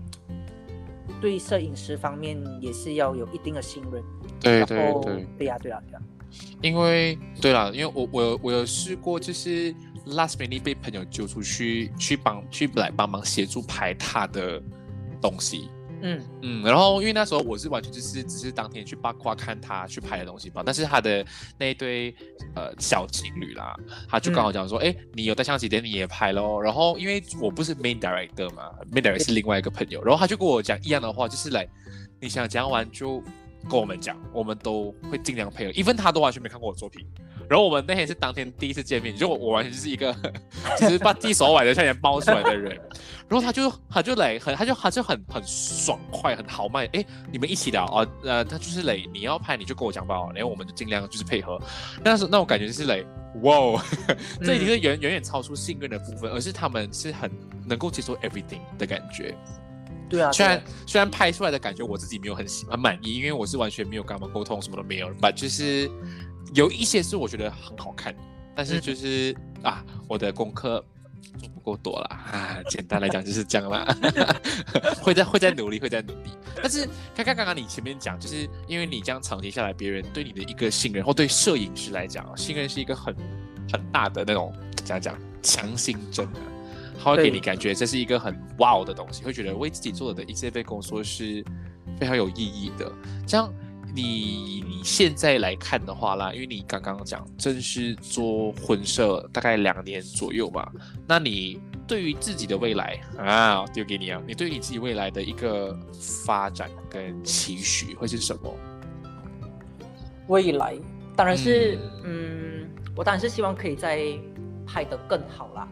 对摄影师方面也是要有一定的信任。对对对，对呀对呀对呀。因为对了，因为我我我有试过，就是 last minute 被朋友揪出去去帮去来帮忙协助拍他的东西。嗯嗯，然后因为那时候我是完全就是只是当天去八卦看他去拍的东西吧，但是他的那一对呃小情侣啦，他就刚好讲说，哎，你有带相机的你也拍咯。然后因为我不是 main director 嘛，main director 是另外一个朋友，然后他就跟我讲一样的话，就是来你想讲完就跟我们讲，我们都会尽量配合，even 他都完全没看过我作品。然后我们那天是当天第一次见面，就我我完全就是一个，其实把地手崴的像点猫出来的人。然后他就他就来很他就他就很很爽快很豪迈，哎，你们一起聊啊，呃，他就是嘞，你要拍你就跟我讲吧，然后我们就尽量就是配合。但是那种感觉就是嘞，哇，这已经是远远远超出信任的部分，而是他们是很能够接受 everything 的感觉。对啊，虽然虽然拍出来的感觉我自己没有很喜很满意，因为我是完全没有跟他们沟通，什么都没有。把就是有一些是我觉得很好看，但是就是、啊，我的功课做不够多啦 啊。简单来讲就是这样啦，会在会在努力，会在努力。但是看看刚刚你前面讲，就是因为你这样长期下来，别人对你的一个信任，或对摄影师来讲，信任是一个很很大的那种怎样讲强心针啊。他会给你感觉这是一个很 wow 的东西，会觉得为自己做的一些被工作是非常有意义的。这样你你现在来看的话啦，因为你刚刚讲正式做婚摄大概两年左右吧，那你对于自己的未来啊，丢给你啊，你对于你自己未来的一个发展跟期许会是什么？未来当然是，嗯我当然是希望可以再拍得更好啦。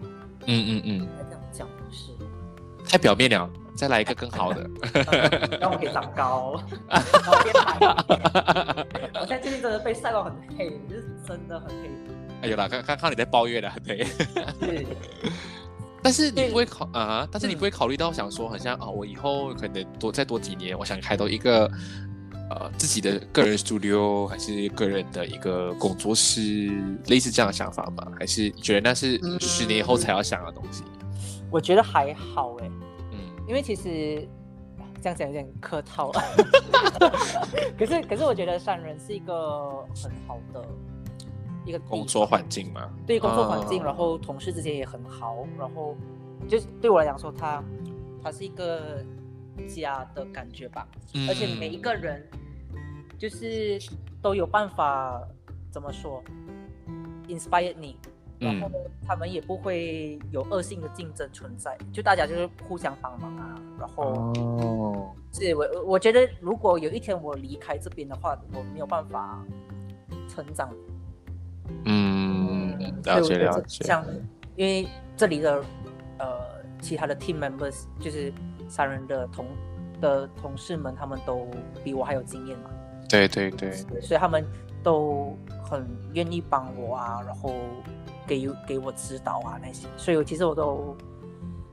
嗯嗯嗯，这样讲是，太表面了，再来一个更好的。呃 让我可以长高，然后变白。我现在最近真的被晒到很黑，就是真的很黑。哎呦啦，刚刚看你在抱怨了，对。是，但是你不会考啊，但是你嗯不会考虑到想说，好像啊，我以后可能多再多几年，我想开到一个呃自己的个人 studio，还是个人的一个工作室，类似这样的想法吗？还是你觉得那是嗯十年后才要想的东西？我觉得还好哎，嗯因为其实这样讲有点客套，可是可是我觉得善人是一个很好的一个工作环境嘛，对工作环境，啊。然后同事之间也很好，然后就是对我来讲说，他他是一个家的感觉吧，而且每一嗯个人就是都有办法怎么说，inspire 你，然后呢他们也不会有恶性的竞争存在，就大家就是互相帮忙啊，然后哦，是我我我觉得如果有一天我离开这边的话，我没有办法成长。嗯，了解了解，像，因为这里的呃其他的 team members 就是三人的同的同事们，他们都比我还有经验嘛，对对对，所以他们都很愿意帮我啊，然后给给我指导啊那些，所以我其实我都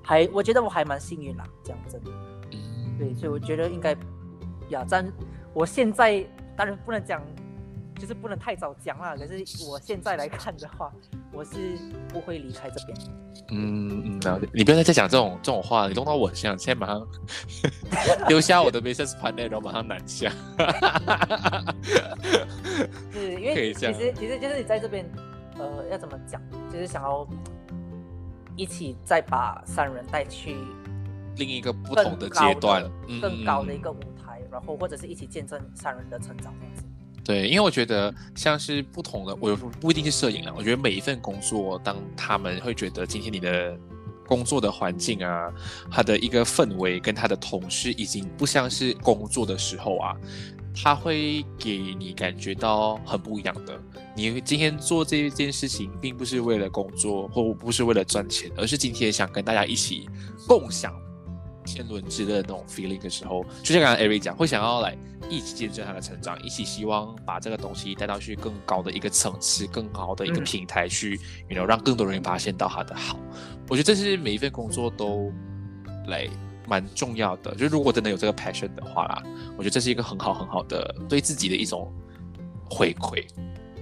还我觉得我还蛮幸运啦，讲真的，嗯对，所以我觉得应该呀，但我现在当然不能讲。就是不能太早讲啦，可是我现在来看的话，我是不会离开这边。嗯嗯，了解。你不要再讲这种这种话，你弄到我很像，现在马上 丢下我的 business partner，然后马上南下。是因为其实其实就是你在这边，呃，要怎么讲，就是想要一起再把三人带去另一个不同的阶段，嗯更高的一。个舞台，然后或者是一起见证三人的成长这样子。对，因为我觉得像是不同的，我有不一定是摄影啦，我觉得每一份工作，当他们会觉得今天你的工作的环境啊，他的一个氛围跟他的同事已经不像是工作的时候啊，他会给你感觉到很不一样的。你今天做这件事情，并不是为了工作，或不是为了赚钱，而是今天想跟大家一起共享天伦之乐那种 feeling 的时候，就像刚刚 Eric 讲，会想要来一起见证他的成长，一起希望把这个东西带到去更高的一个层次、更好的一个平台去，you know 让更多人发现到他的好。我觉得这是每一份工作都来蛮重要的。就如果真的有这个 passion 的话啦，我觉得这是一个很好很好的对自己的一种回馈。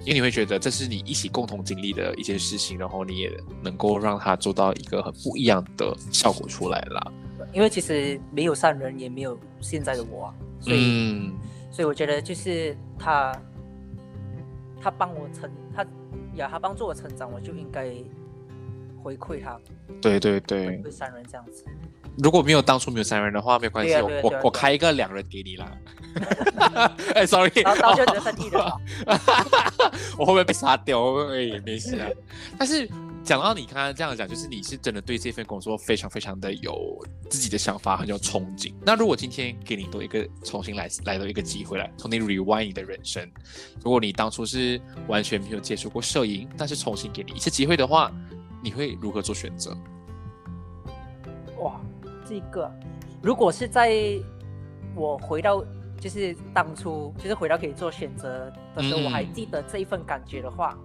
因为你会觉得这是你一起共同经历的一件事情，然后你也能够让它做到一个很不一样的效果出来啦。因为其实没有善人，也没有现在的我啊，所以、嗯，所以我觉得就是他，他帮我成，他呀，他帮助我成长，我就应该回馈他，对对回对，馈三人这样子。如果没有当初没有三人的话，没有关系，啊啊啊我我我开一个两人给你啦。哎，sorry，然后到就觉得身体的好，我会不会被杀掉？我会不会没事啊？但是讲到你刚刚这样讲，就是你是真的对这份工作非常非常的有自己的想法，很有憧憬。那如果今天给你多一个重新来来到一个机会来重新 rewind 你的人生，如果你当初是完全没有接触过摄影，但是重新给你一次机会的话，你会如何做选择？哇，这个如果是在我回到就是当初就是回到可以做选择的时候，嗯我还记得这一份感觉的话，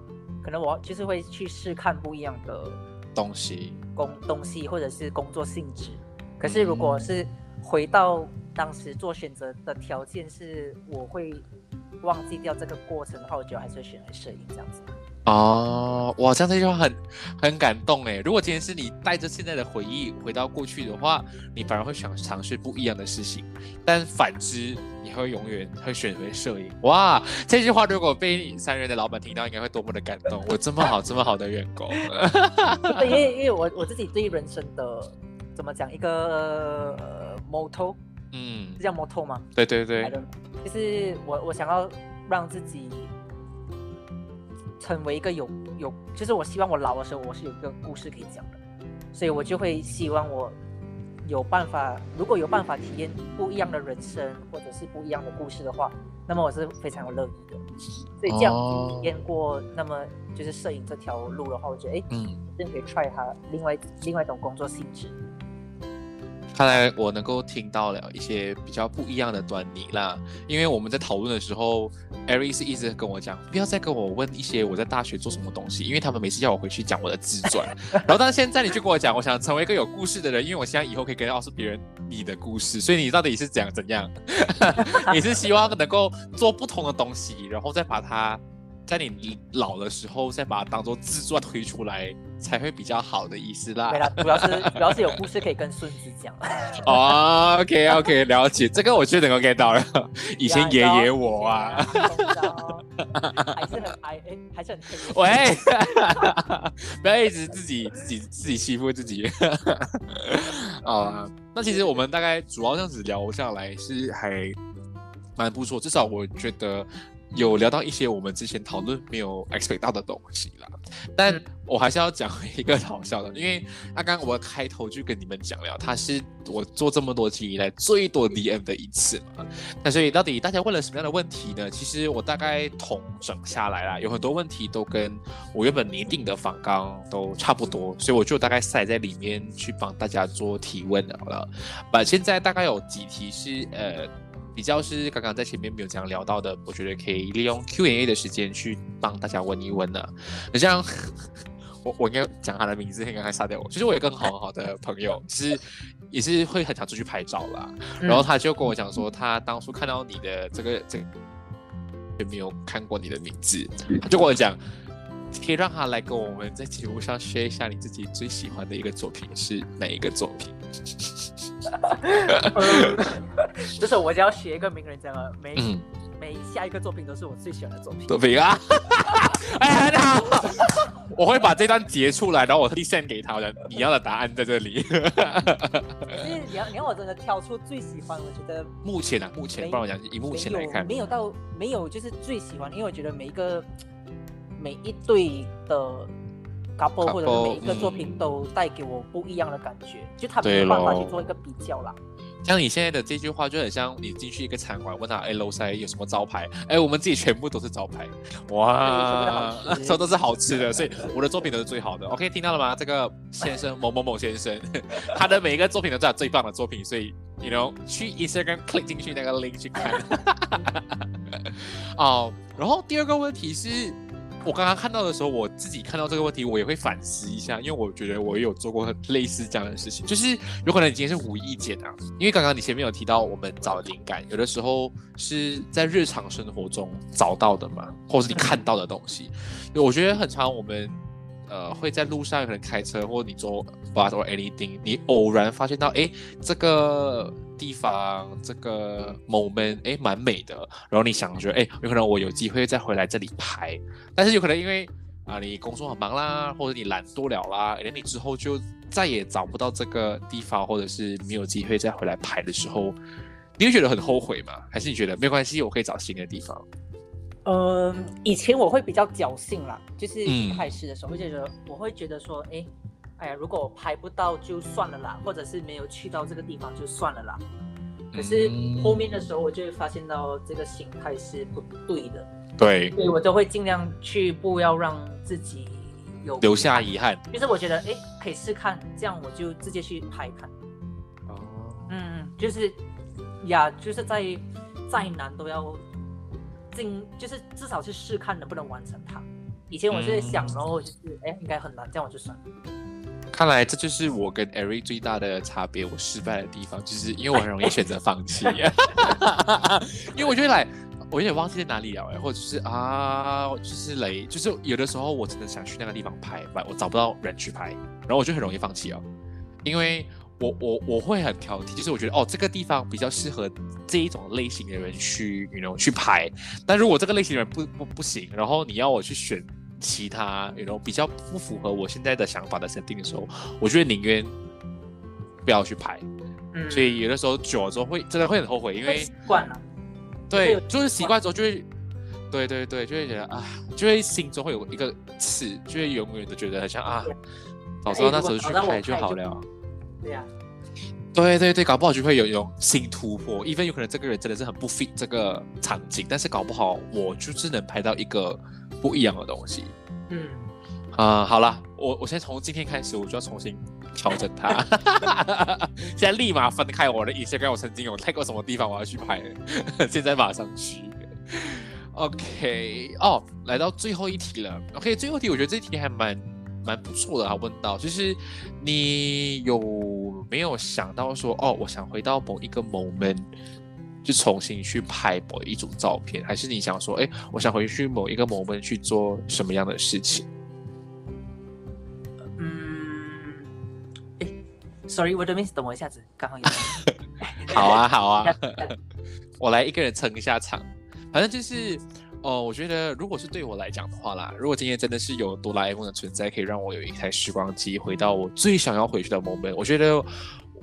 可能我就是会去试看不一样的东西，工东西或者是工作性质。可是如果是回到当时做选择的条件是，我会忘记掉这个过程的话，我觉得还是会选择摄影这样子。哦，哇，这样这句话很很感动哎。如果今天是你带着现在的回忆回到过去的话，你反而会想尝试不一样的事情。但反之，你会永远会选择摄影。哇，这句话如果被三人的老板听到，应该会多么的感动。我这么好，这么好的员工。因为 因为我我自己对人生的怎么讲一个 motto，嗯，是叫 motto 吗？对对对，就是我我想要让自己。成为一个有有，就是我希望我老的时候，我是有一个故事可以讲的，所以我就会希望我有办法，如果有办法体验不一样的人生，或者是不一样的故事的话，那么我是非常有乐意的。所以这样体验过，那么就是摄影这条路的话，我觉得哎，嗯，真可以 try 它另外另外一种工作性质。看来我能够听到了一些比较不一样的端倪啦，因为我们在讨论的时候，Ari 是一直跟我讲，不要再跟我问一些我在大学做什么东西，因为他们每次叫我回去讲我的自传，然后但是现在你就跟我讲，我想成为一个有故事的人，因为我现在以后可以跟告诉别人你的故事，所以你到底是怎样怎样？你是希望能够做不同的东西，然后再把它。在你老的时候，再把它当做自传推出来，才会比较好的意思啦。对啦，主要是 主要是有故事可以跟孙子讲。哦，OK OK，了解这个，我就能够 get 到了。以前爷爷我啊，还是很哎哎，还是很喂，不要一直自己自己自己欺负自己。啊，那其实我们大概主要这样子聊下来是还蛮不错，至少我觉得。有聊到一些我们之前讨论没有 expect 到的东西啦，但我还是要讲一个好笑的，因为刚刚我开头就跟你们讲了，他是我做这么多期以来最多 DM 的一次嘛。那所以到底大家问了什么样的问题呢？其实我大概统整下来啦，有很多问题都跟我原本拟定的访纲都差不多，所以我就大概塞在里面去帮大家做提问了。把现在大概有几题是呃。比较是刚刚在前面没有这样聊到的，我觉得可以利用 Q&A 的时间去帮大家问一问呢。你像我，我应该讲他的名字，应该还杀掉我。其实我有一个很好很好的朋友，其实也是会很常出去拍照啦。然后他就跟我讲说，他当初看到你的这个这，有没有看过你的名字？他就跟我讲，可以让他来跟我们在节目上 share 一下你自己最喜欢的一个作品是哪一个作品。这时候我就要学一个名人讲了，每每下一个作品都是我最喜欢的作品。作品啊！哎，很好，我会把这段截出来，然后我特地 send 给他的。你要的答案在这里。其实你要你要我真的挑出最喜欢，我觉得目前啊，目前，不然我讲以目前来看，没有到没有就是最喜欢，因为我觉得每一个每一对的。Couple 或者每一个作品都带给我不一样的感觉，就他没有办法去做一个比较啦。像你现在的这句话就很像你进去一个餐馆，问他哎楼下有什么招牌？哎，我们自己全部都是招牌，哇，说 都是好吃的，所以我的作品都是最好的。OK，听到了吗？这个先生某某某先生，他的每一个作品都是最棒的作品，所以你 know 去 Instagram click 进去那个 link 去看。哦，然后第二个问题是。我刚刚看到的时候，我自己看到这个问题，我也会反思一下，因为我觉得我也有做过类似这样的事情，就是有可能你今天是无意间啊，因为刚刚你前面有提到我们找灵感，有的时候是在日常生活中找到的嘛，或者是你看到的东西，我觉得很常我们。呃，会在路上可能开车，或者你做 bus or anything，你偶然发现到，哎，这个地方这个 moment，哎，蛮美的。然后你想觉得，哎，有可能我有机会再回来这里拍。但是有可能因为啊，你工作很忙啦，或者你懒惰了啦，那你之后就再也找不到这个地方，或者是没有机会再回来拍的时候，你会觉得很后悔吗？还是你觉得没关系，我可以找新的地方？嗯，以前我会比较侥幸啦，就是一开始的时候会觉得，我会觉得说，哎，哎呀，如果我拍不到就算了啦，或者是没有去到这个地方就算了啦。可是后面的时候，我就会发现到这个心态是不对的。对，所以我都会尽量去不要让自己有留下遗憾。就是我觉得，哎，可以试看，这样我就直接去拍看。哦，嗯嗯，就是呀，就是在再难都要尽。就是至少去试看能不能完成它。以前我是想，然后就是哎，应该很难，这样我就算。看来这就是我跟 Eric 最大的差别，我失败的地方，就是因为我很容易选择放弃，因为我觉得来，我有点忘记在哪里了，或者是啊，就是雷，就是有的时候我真的想去那个地方拍，我找不到人去拍，然后我就很容易放弃哦，因为我我我会很挑剔，就是我觉得哦，这个地方比较适合这一种类型的人去，you know 去拍，但如果这个类型的人不不不行，然后你要我去选。其他有种比较不符合我现在的想法的设定的时候，我觉得宁愿不要去拍。嗯，所以有的时候久了之后会真的会很后悔，因为习惯了。对，就是习惯之后就会，对对对，就会觉得啊，就会心中会有一个刺，就会永远都觉得很像啊，早知道那时候去拍就好了。对呀。对对对，搞不好就会有一种新突破。even 有可能这个人真的是很不 fit 这个场景，但是搞不好我就是能拍到一个。不一样的东西，嗯，啊，好了，我我先从今天开始，我就要重新调整它。现在立马分开我的一些跟我曾经有拍过什么地方，我要去拍，现在马上去。OK，哦，来到最后一题了。OK，最后一题，我觉得这题还蛮蛮不错的啊。问到就是你有没有想到说，哦，我想回到某一个 moment。就重新去拍某一组照片，还是你想说，哎，我想回去某一个 moment 去做什么样的事情？嗯，哎，sorry，我的名字等我一下子，刚好有。好啊，好啊，我来一个人撑一下场。反正就是，哦，我觉得如果是对我来讲的话啦，如果今天真的是有哆啦 A 梦的存在，可以让我有一台时光机回到我最想要回去的 moment，我觉得。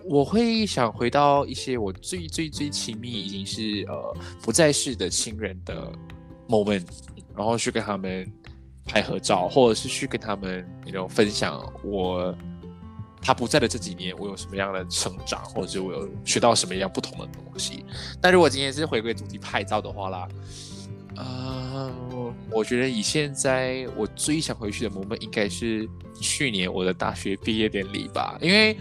我会想回到一些我最最最亲密，已经是呃不再世的亲人的 moment，然后去跟他们拍合照，或者是去跟他们那种分享我他不在的这几年我有什么样的成长，或者我有学到什么样不同的东西。但如果今天是回归主题拍照的话啦，啊，我觉得以现在我最想回去的 moment 应该是去年我的大学毕业典礼吧，因为。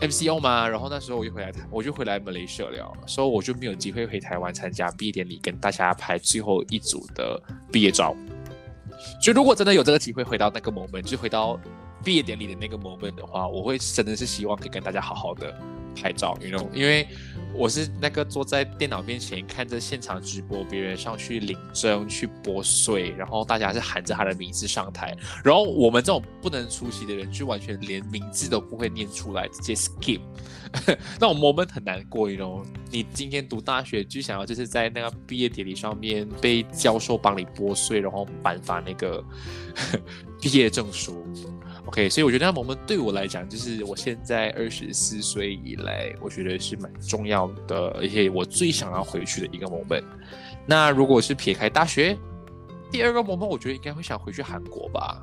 MCO 嘛，然后那时候我就回来，我就回来 Malaysia 了，所以我就没有机会回台湾参加毕业典礼，跟大家拍最后一组的毕业照。所以如果真的有这个机会回到那个 moment，就回到毕业典礼的那个 moment 的话，我会真的是希望可以跟大家好好的拍照，you know，因为。我是那个坐在电脑面前看着现场直播，别人上去领证、去拨税，然后大家是喊着他的名字上台，然后我们这种不能出席的人就完全连名字都不会念出来，直接 skip。那种 moment 很难过，你知道你今天读大学就想要就是在那个毕业典礼上面被教授帮你拨税，然后颁发那个 毕业证书。OK，所以我觉得那 moment 对我来讲，就是我现在二十四岁以来，我觉得是蛮重要的，而且我最想要回去的一个 moment。那如果是撇开大学，第二个 moment，我觉得应该会想回去韩国吧。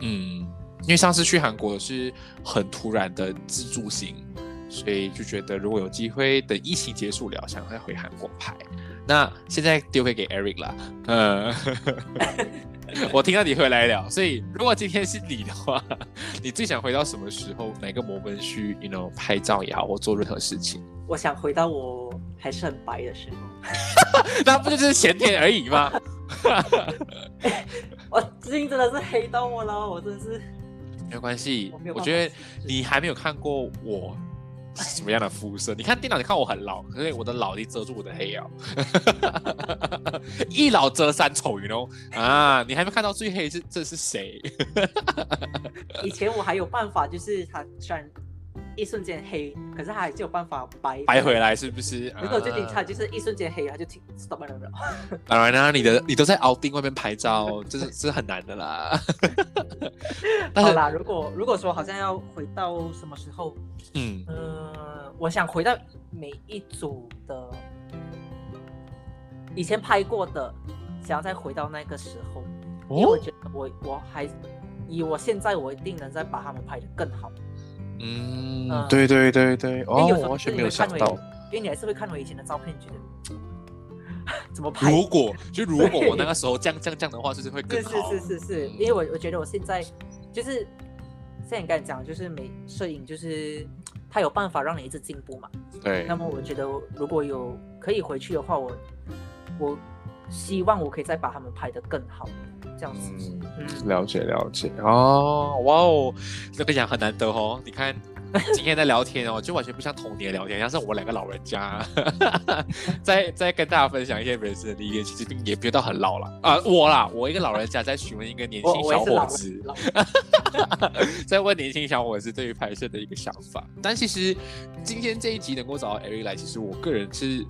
嗯，因为上次去韩国是很突然的自助行，所以就觉得如果有机会等疫情结束了，想再回韩国拍。那现在丢回给 Eric 了，嗯。我听到你回来了，所以如果今天是你的话，你最想回到什么时候？哪个 moment 去，you know，拍照也好，或做任何事情？我想回到我还是很白的时候。那不就是前天而已吗？我最近真的是黑到我了，我真是。没有关系，我觉得你还没有看过我。什么样的肤色？你看电脑，你看我很老，可是我的老力遮住我的黑啊！一老遮三丑，你 know 啊？你还没看到最黑是这是谁？以前我还有办法，就是他虽然一瞬间黑，可是他还是有办法白白回来，是不是？如果最近他就是一瞬间黑，他就停 stop 了。当然啦，你的你都在奥丁外面拍照，这是这是很难的啦。好啦，如果如果说好像要回到什么时候？嗯呃我想回到每一组的以前拍过的，想要再回到那个时候，因为我觉得我我还以我现在我一定能再把他们拍的更好。嗯，对对对对，哦，我完全没有想到，因为你还是会看我以前的照片，觉得 怎么拍？如果就如果我那个时候这样这样这样的话，就是会更好。是是是是是，因为我我觉得我现在就是像你刚才讲，就是美摄影就是。他有办法让你一直进步嘛？对。那么我觉得，如果有可以回去的话，我我希望我可以再把他们拍得更好，这样子。嗯，嗯，了解了解哦，哇哦，这个讲很难得哦。你看 今天的聊天哦，就完全不像童年聊天，像是我们两个老人家 在在跟大家分享一些人生的历练，其实并也不到很老了啊、我啦，我一个老人家在询问一个年我轻小伙子，老 在问年轻小伙子对于拍摄的一个想法。但其实今天这一集能够找到 Eric 来，其实我个人是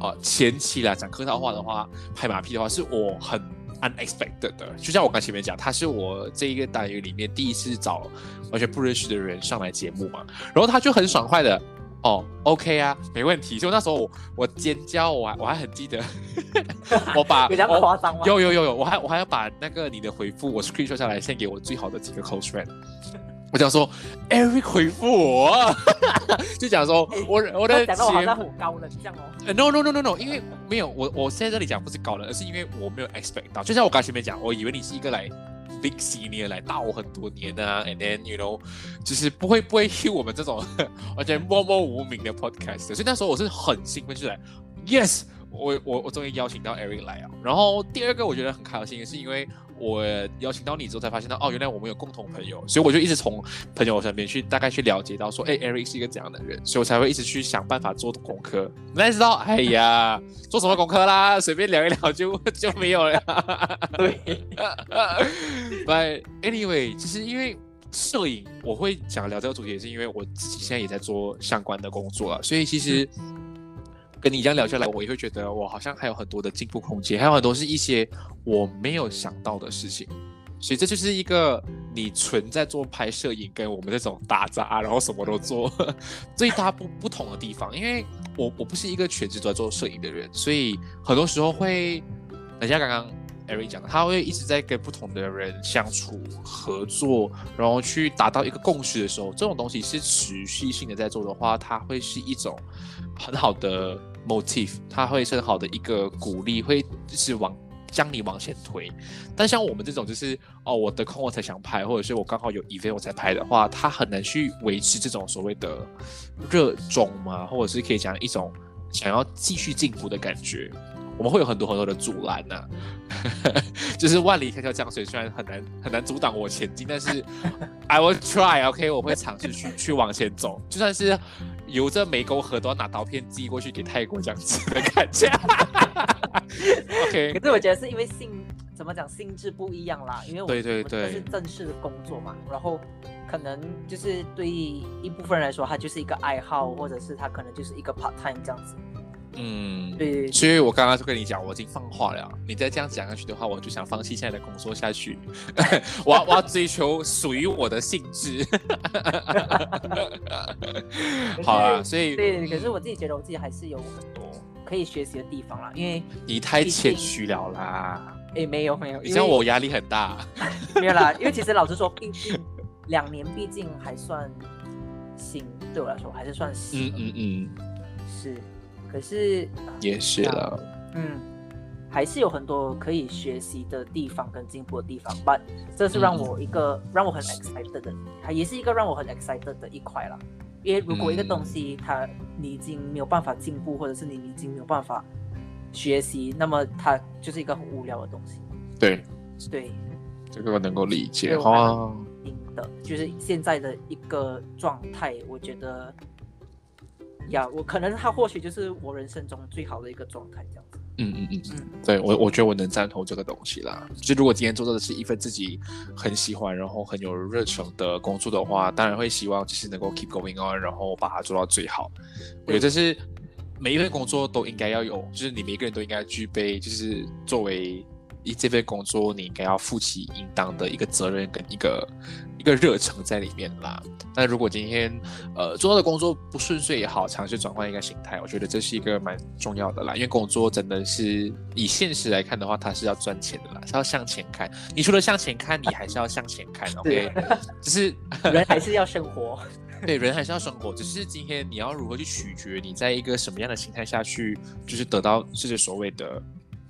呃前期来讲客套话的话，拍马屁的话是我很 unexpected 的。就像我刚前面讲，他是我这一个单元里面第一次找完全不认识的人上来节目嘛，然后他就很爽快的。哦，OK 啊，没问题。就那时候我我尖叫，我还我还很记得，我把 比较夸张吗？有有有有，我还我还要把那个你的回复我 screenshot 下来，献给我最好的几个 close friend。我讲说，Eric 回复我，就讲说我我的讲到我好节目像很高冷这样哦。呃，no no no no no，因为没有我我现在这里讲不是高冷，而是因为我没有 expect 到，就像我刚前面讲，我以为你是一个来 big senior 来大我很多年啊，and then you know，就是不会不会 hit 我们这种 完全默默无名的 podcast，所以那时候我是很兴奋，就是来 yes。我我我终于邀请到 Eric 来啊，然后第二个我觉得很开心，是因为我邀请到你之后才发现到，哦，原来我们有共同朋友，所以我就一直从朋友身边去大概去了解到说，哎，Eric 是一个怎样的人，所以我才会一直去想办法做功课。哪知道，哎呀，做什么功课啦？随便聊一聊就 就没有了。对，But anyway，其实因为摄影，我会想聊这个主题，也是因为我自己现在也在做相关的工作了，所以其实跟你这样聊下来，我也会觉得我好像还有很多的进步空间，还有很多是一些我没有想到的事情。所以这就是一个你存在做拍摄影，跟我们这种打杂，然后什么都做 最大不不同的地方。因为我我不是一个全职都在做摄影的人，所以很多时候会，等下刚刚 Eric 讲的，他会一直在跟不同的人相处、合作，然后去达到一个共识的时候，这种东西是持续性的在做的话，它会是一种很好的 motif，它会是很好的一个鼓励，会就是往将你往前推。但像我们这种就是哦，我得空我才想拍，或者是我刚好有 event 我才拍的话，它很难去维持这种所谓的热衷嘛，或者是可以讲一种想要继续进步的感觉。我们会有很多很多的阻拦呐、就是万里迢迢江水，虽然很难很难阻挡我前进，但是 I will try，OK，、我会尝试去去往前走，就算是游着湄公河都要拿刀片寄过去给泰国这样子的感觉。OK，可是我觉得是因为性怎么讲性质不一样啦，因为我对对对是正式的工作嘛，然后可能就是对一部分人来说，它就是一个爱好，或者是他可能就是一个 part time 这样子。嗯，对，所以我刚刚就跟你讲，我已经放话了。你再这样讲下去的话，我就想放弃现在的工作下去。我要我要追求属于我的性质。好啊，所以对，可是我自己觉得我自己还是有很多可以学习的地方啦，因为你太毕谦虚了啦。诶没有没有，你像因为我压力很大。没有啦，因为其实老实说，毕竟两年毕竟还算新，对我来说还是算新，嗯嗯嗯，是，可是也是啦。嗯，还是有很多可以学习的地方跟进步的地方，but 这是让我一个、让我很 excited 的，它也是一个让我很 excited 的一块啦。因为如果一个东西它你已经没有办法进步，或者是你已经没有办法学习，那么它就是一个很无聊的东西。对，对，这个我能够理解。哦，赢的，就是现在的一个状态，我觉得呀，我可能他或许就是我人生中最好的一个状态，这样子。嗯嗯嗯。嗯，对我，我觉得我能赞同这个东西啦。就如果今天做的是一份自己很喜欢，然后很有热忱的工作的话，当然会希望就是能够 keep going on，然后把它做到最好。我觉得这是每一份工作都应该要有，就是你每个人都应该具备，就是作为一这份工作你应该要负起应当的一个责任跟一个一个热忱在里面啦。但如果今天呃做到的工作不顺遂也好，尝试转换一个心态，我觉得这是一个蛮重要的啦。因为工作真的是以现实来看的话，它是要赚钱的啦，是要向前看。你除了向前看，你还是要向前看，OK？就是 人还是要生活。对，人还是要生活，只是今天你要如何去取决你在一个什么样的心态下去，就是得到这些所谓的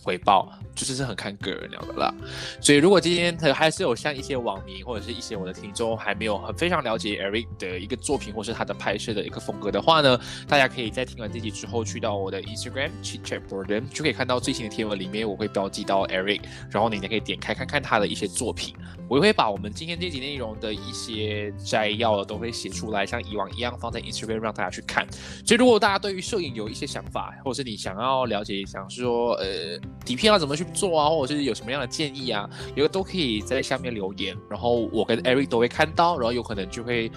回报，就是是很看个人了的啦。所以如果今天还是有像一些网民或者是一些我的听众还没有很非常了解 Eric 的一个作品或是他的拍摄的一个风格的话呢，大家可以在听完这集之后去到我的 Instagram Chit Chat Boredom 就可以看到最新的贴文里面我会标记到 Eric，然后你也可以点开看看他的一些作品。我也会把我们今天这集内容的一些摘要都会写出来，像以往一样放在 Instagram 让大家去看。所以如果大家对于摄影有一些想法，或者是你想要了解，想说呃底片要怎么去做啊，或者是有什么样的建议啊，有个都可以在下面留言，然后我跟 Eric 都会看到，然后有可能就会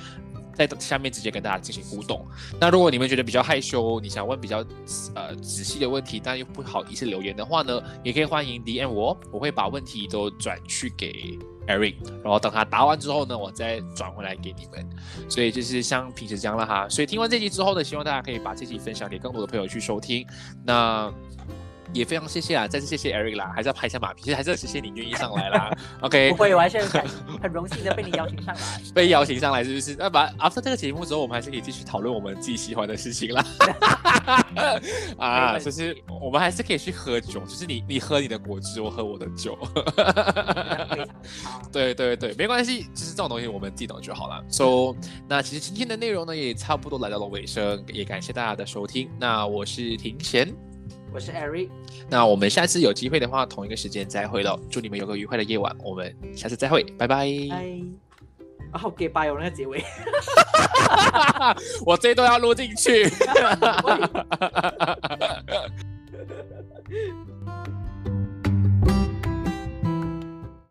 在下面直接跟大家进行互动。那如果你们觉得比较害羞，你想问比较呃仔细的问题，但又不好意思留言的话呢，也可以欢迎 DM 我，我会把问题都转去给。Eric，然后等他答完之后呢，我再转回来给你们。所以就是像平时这样了哈。所以听完这集之后呢，希望大家可以把这集分享给更多的朋友去收听。那。也非常谢谢啊，再次谢谢 Eric 啦，还是要拍一下马屁，其实还是要谢谢你愿意上来啦。OK，不会，我还是很很荣幸的被你邀请上来。被邀请上来是不是？那把 After 这个节目之后，我们还是可以继续讨论我们自己喜欢的事情啦。啊，就是我们还是可以去喝酒，就是你你喝你的果汁，我喝我的酒。对对对，没关系，就是这种东西我们记得就好了。So，那其实今天的内容呢，也差不多来到了尾声，也感谢大家的收听。那我是庭贤。我是 Eric，那我们下次有机会的话，同一个时间再会喽。祝你们有个愉快的夜晚，我们下次再会，拜拜。啊，好给拜哦，那个结尾，我这都要录进去。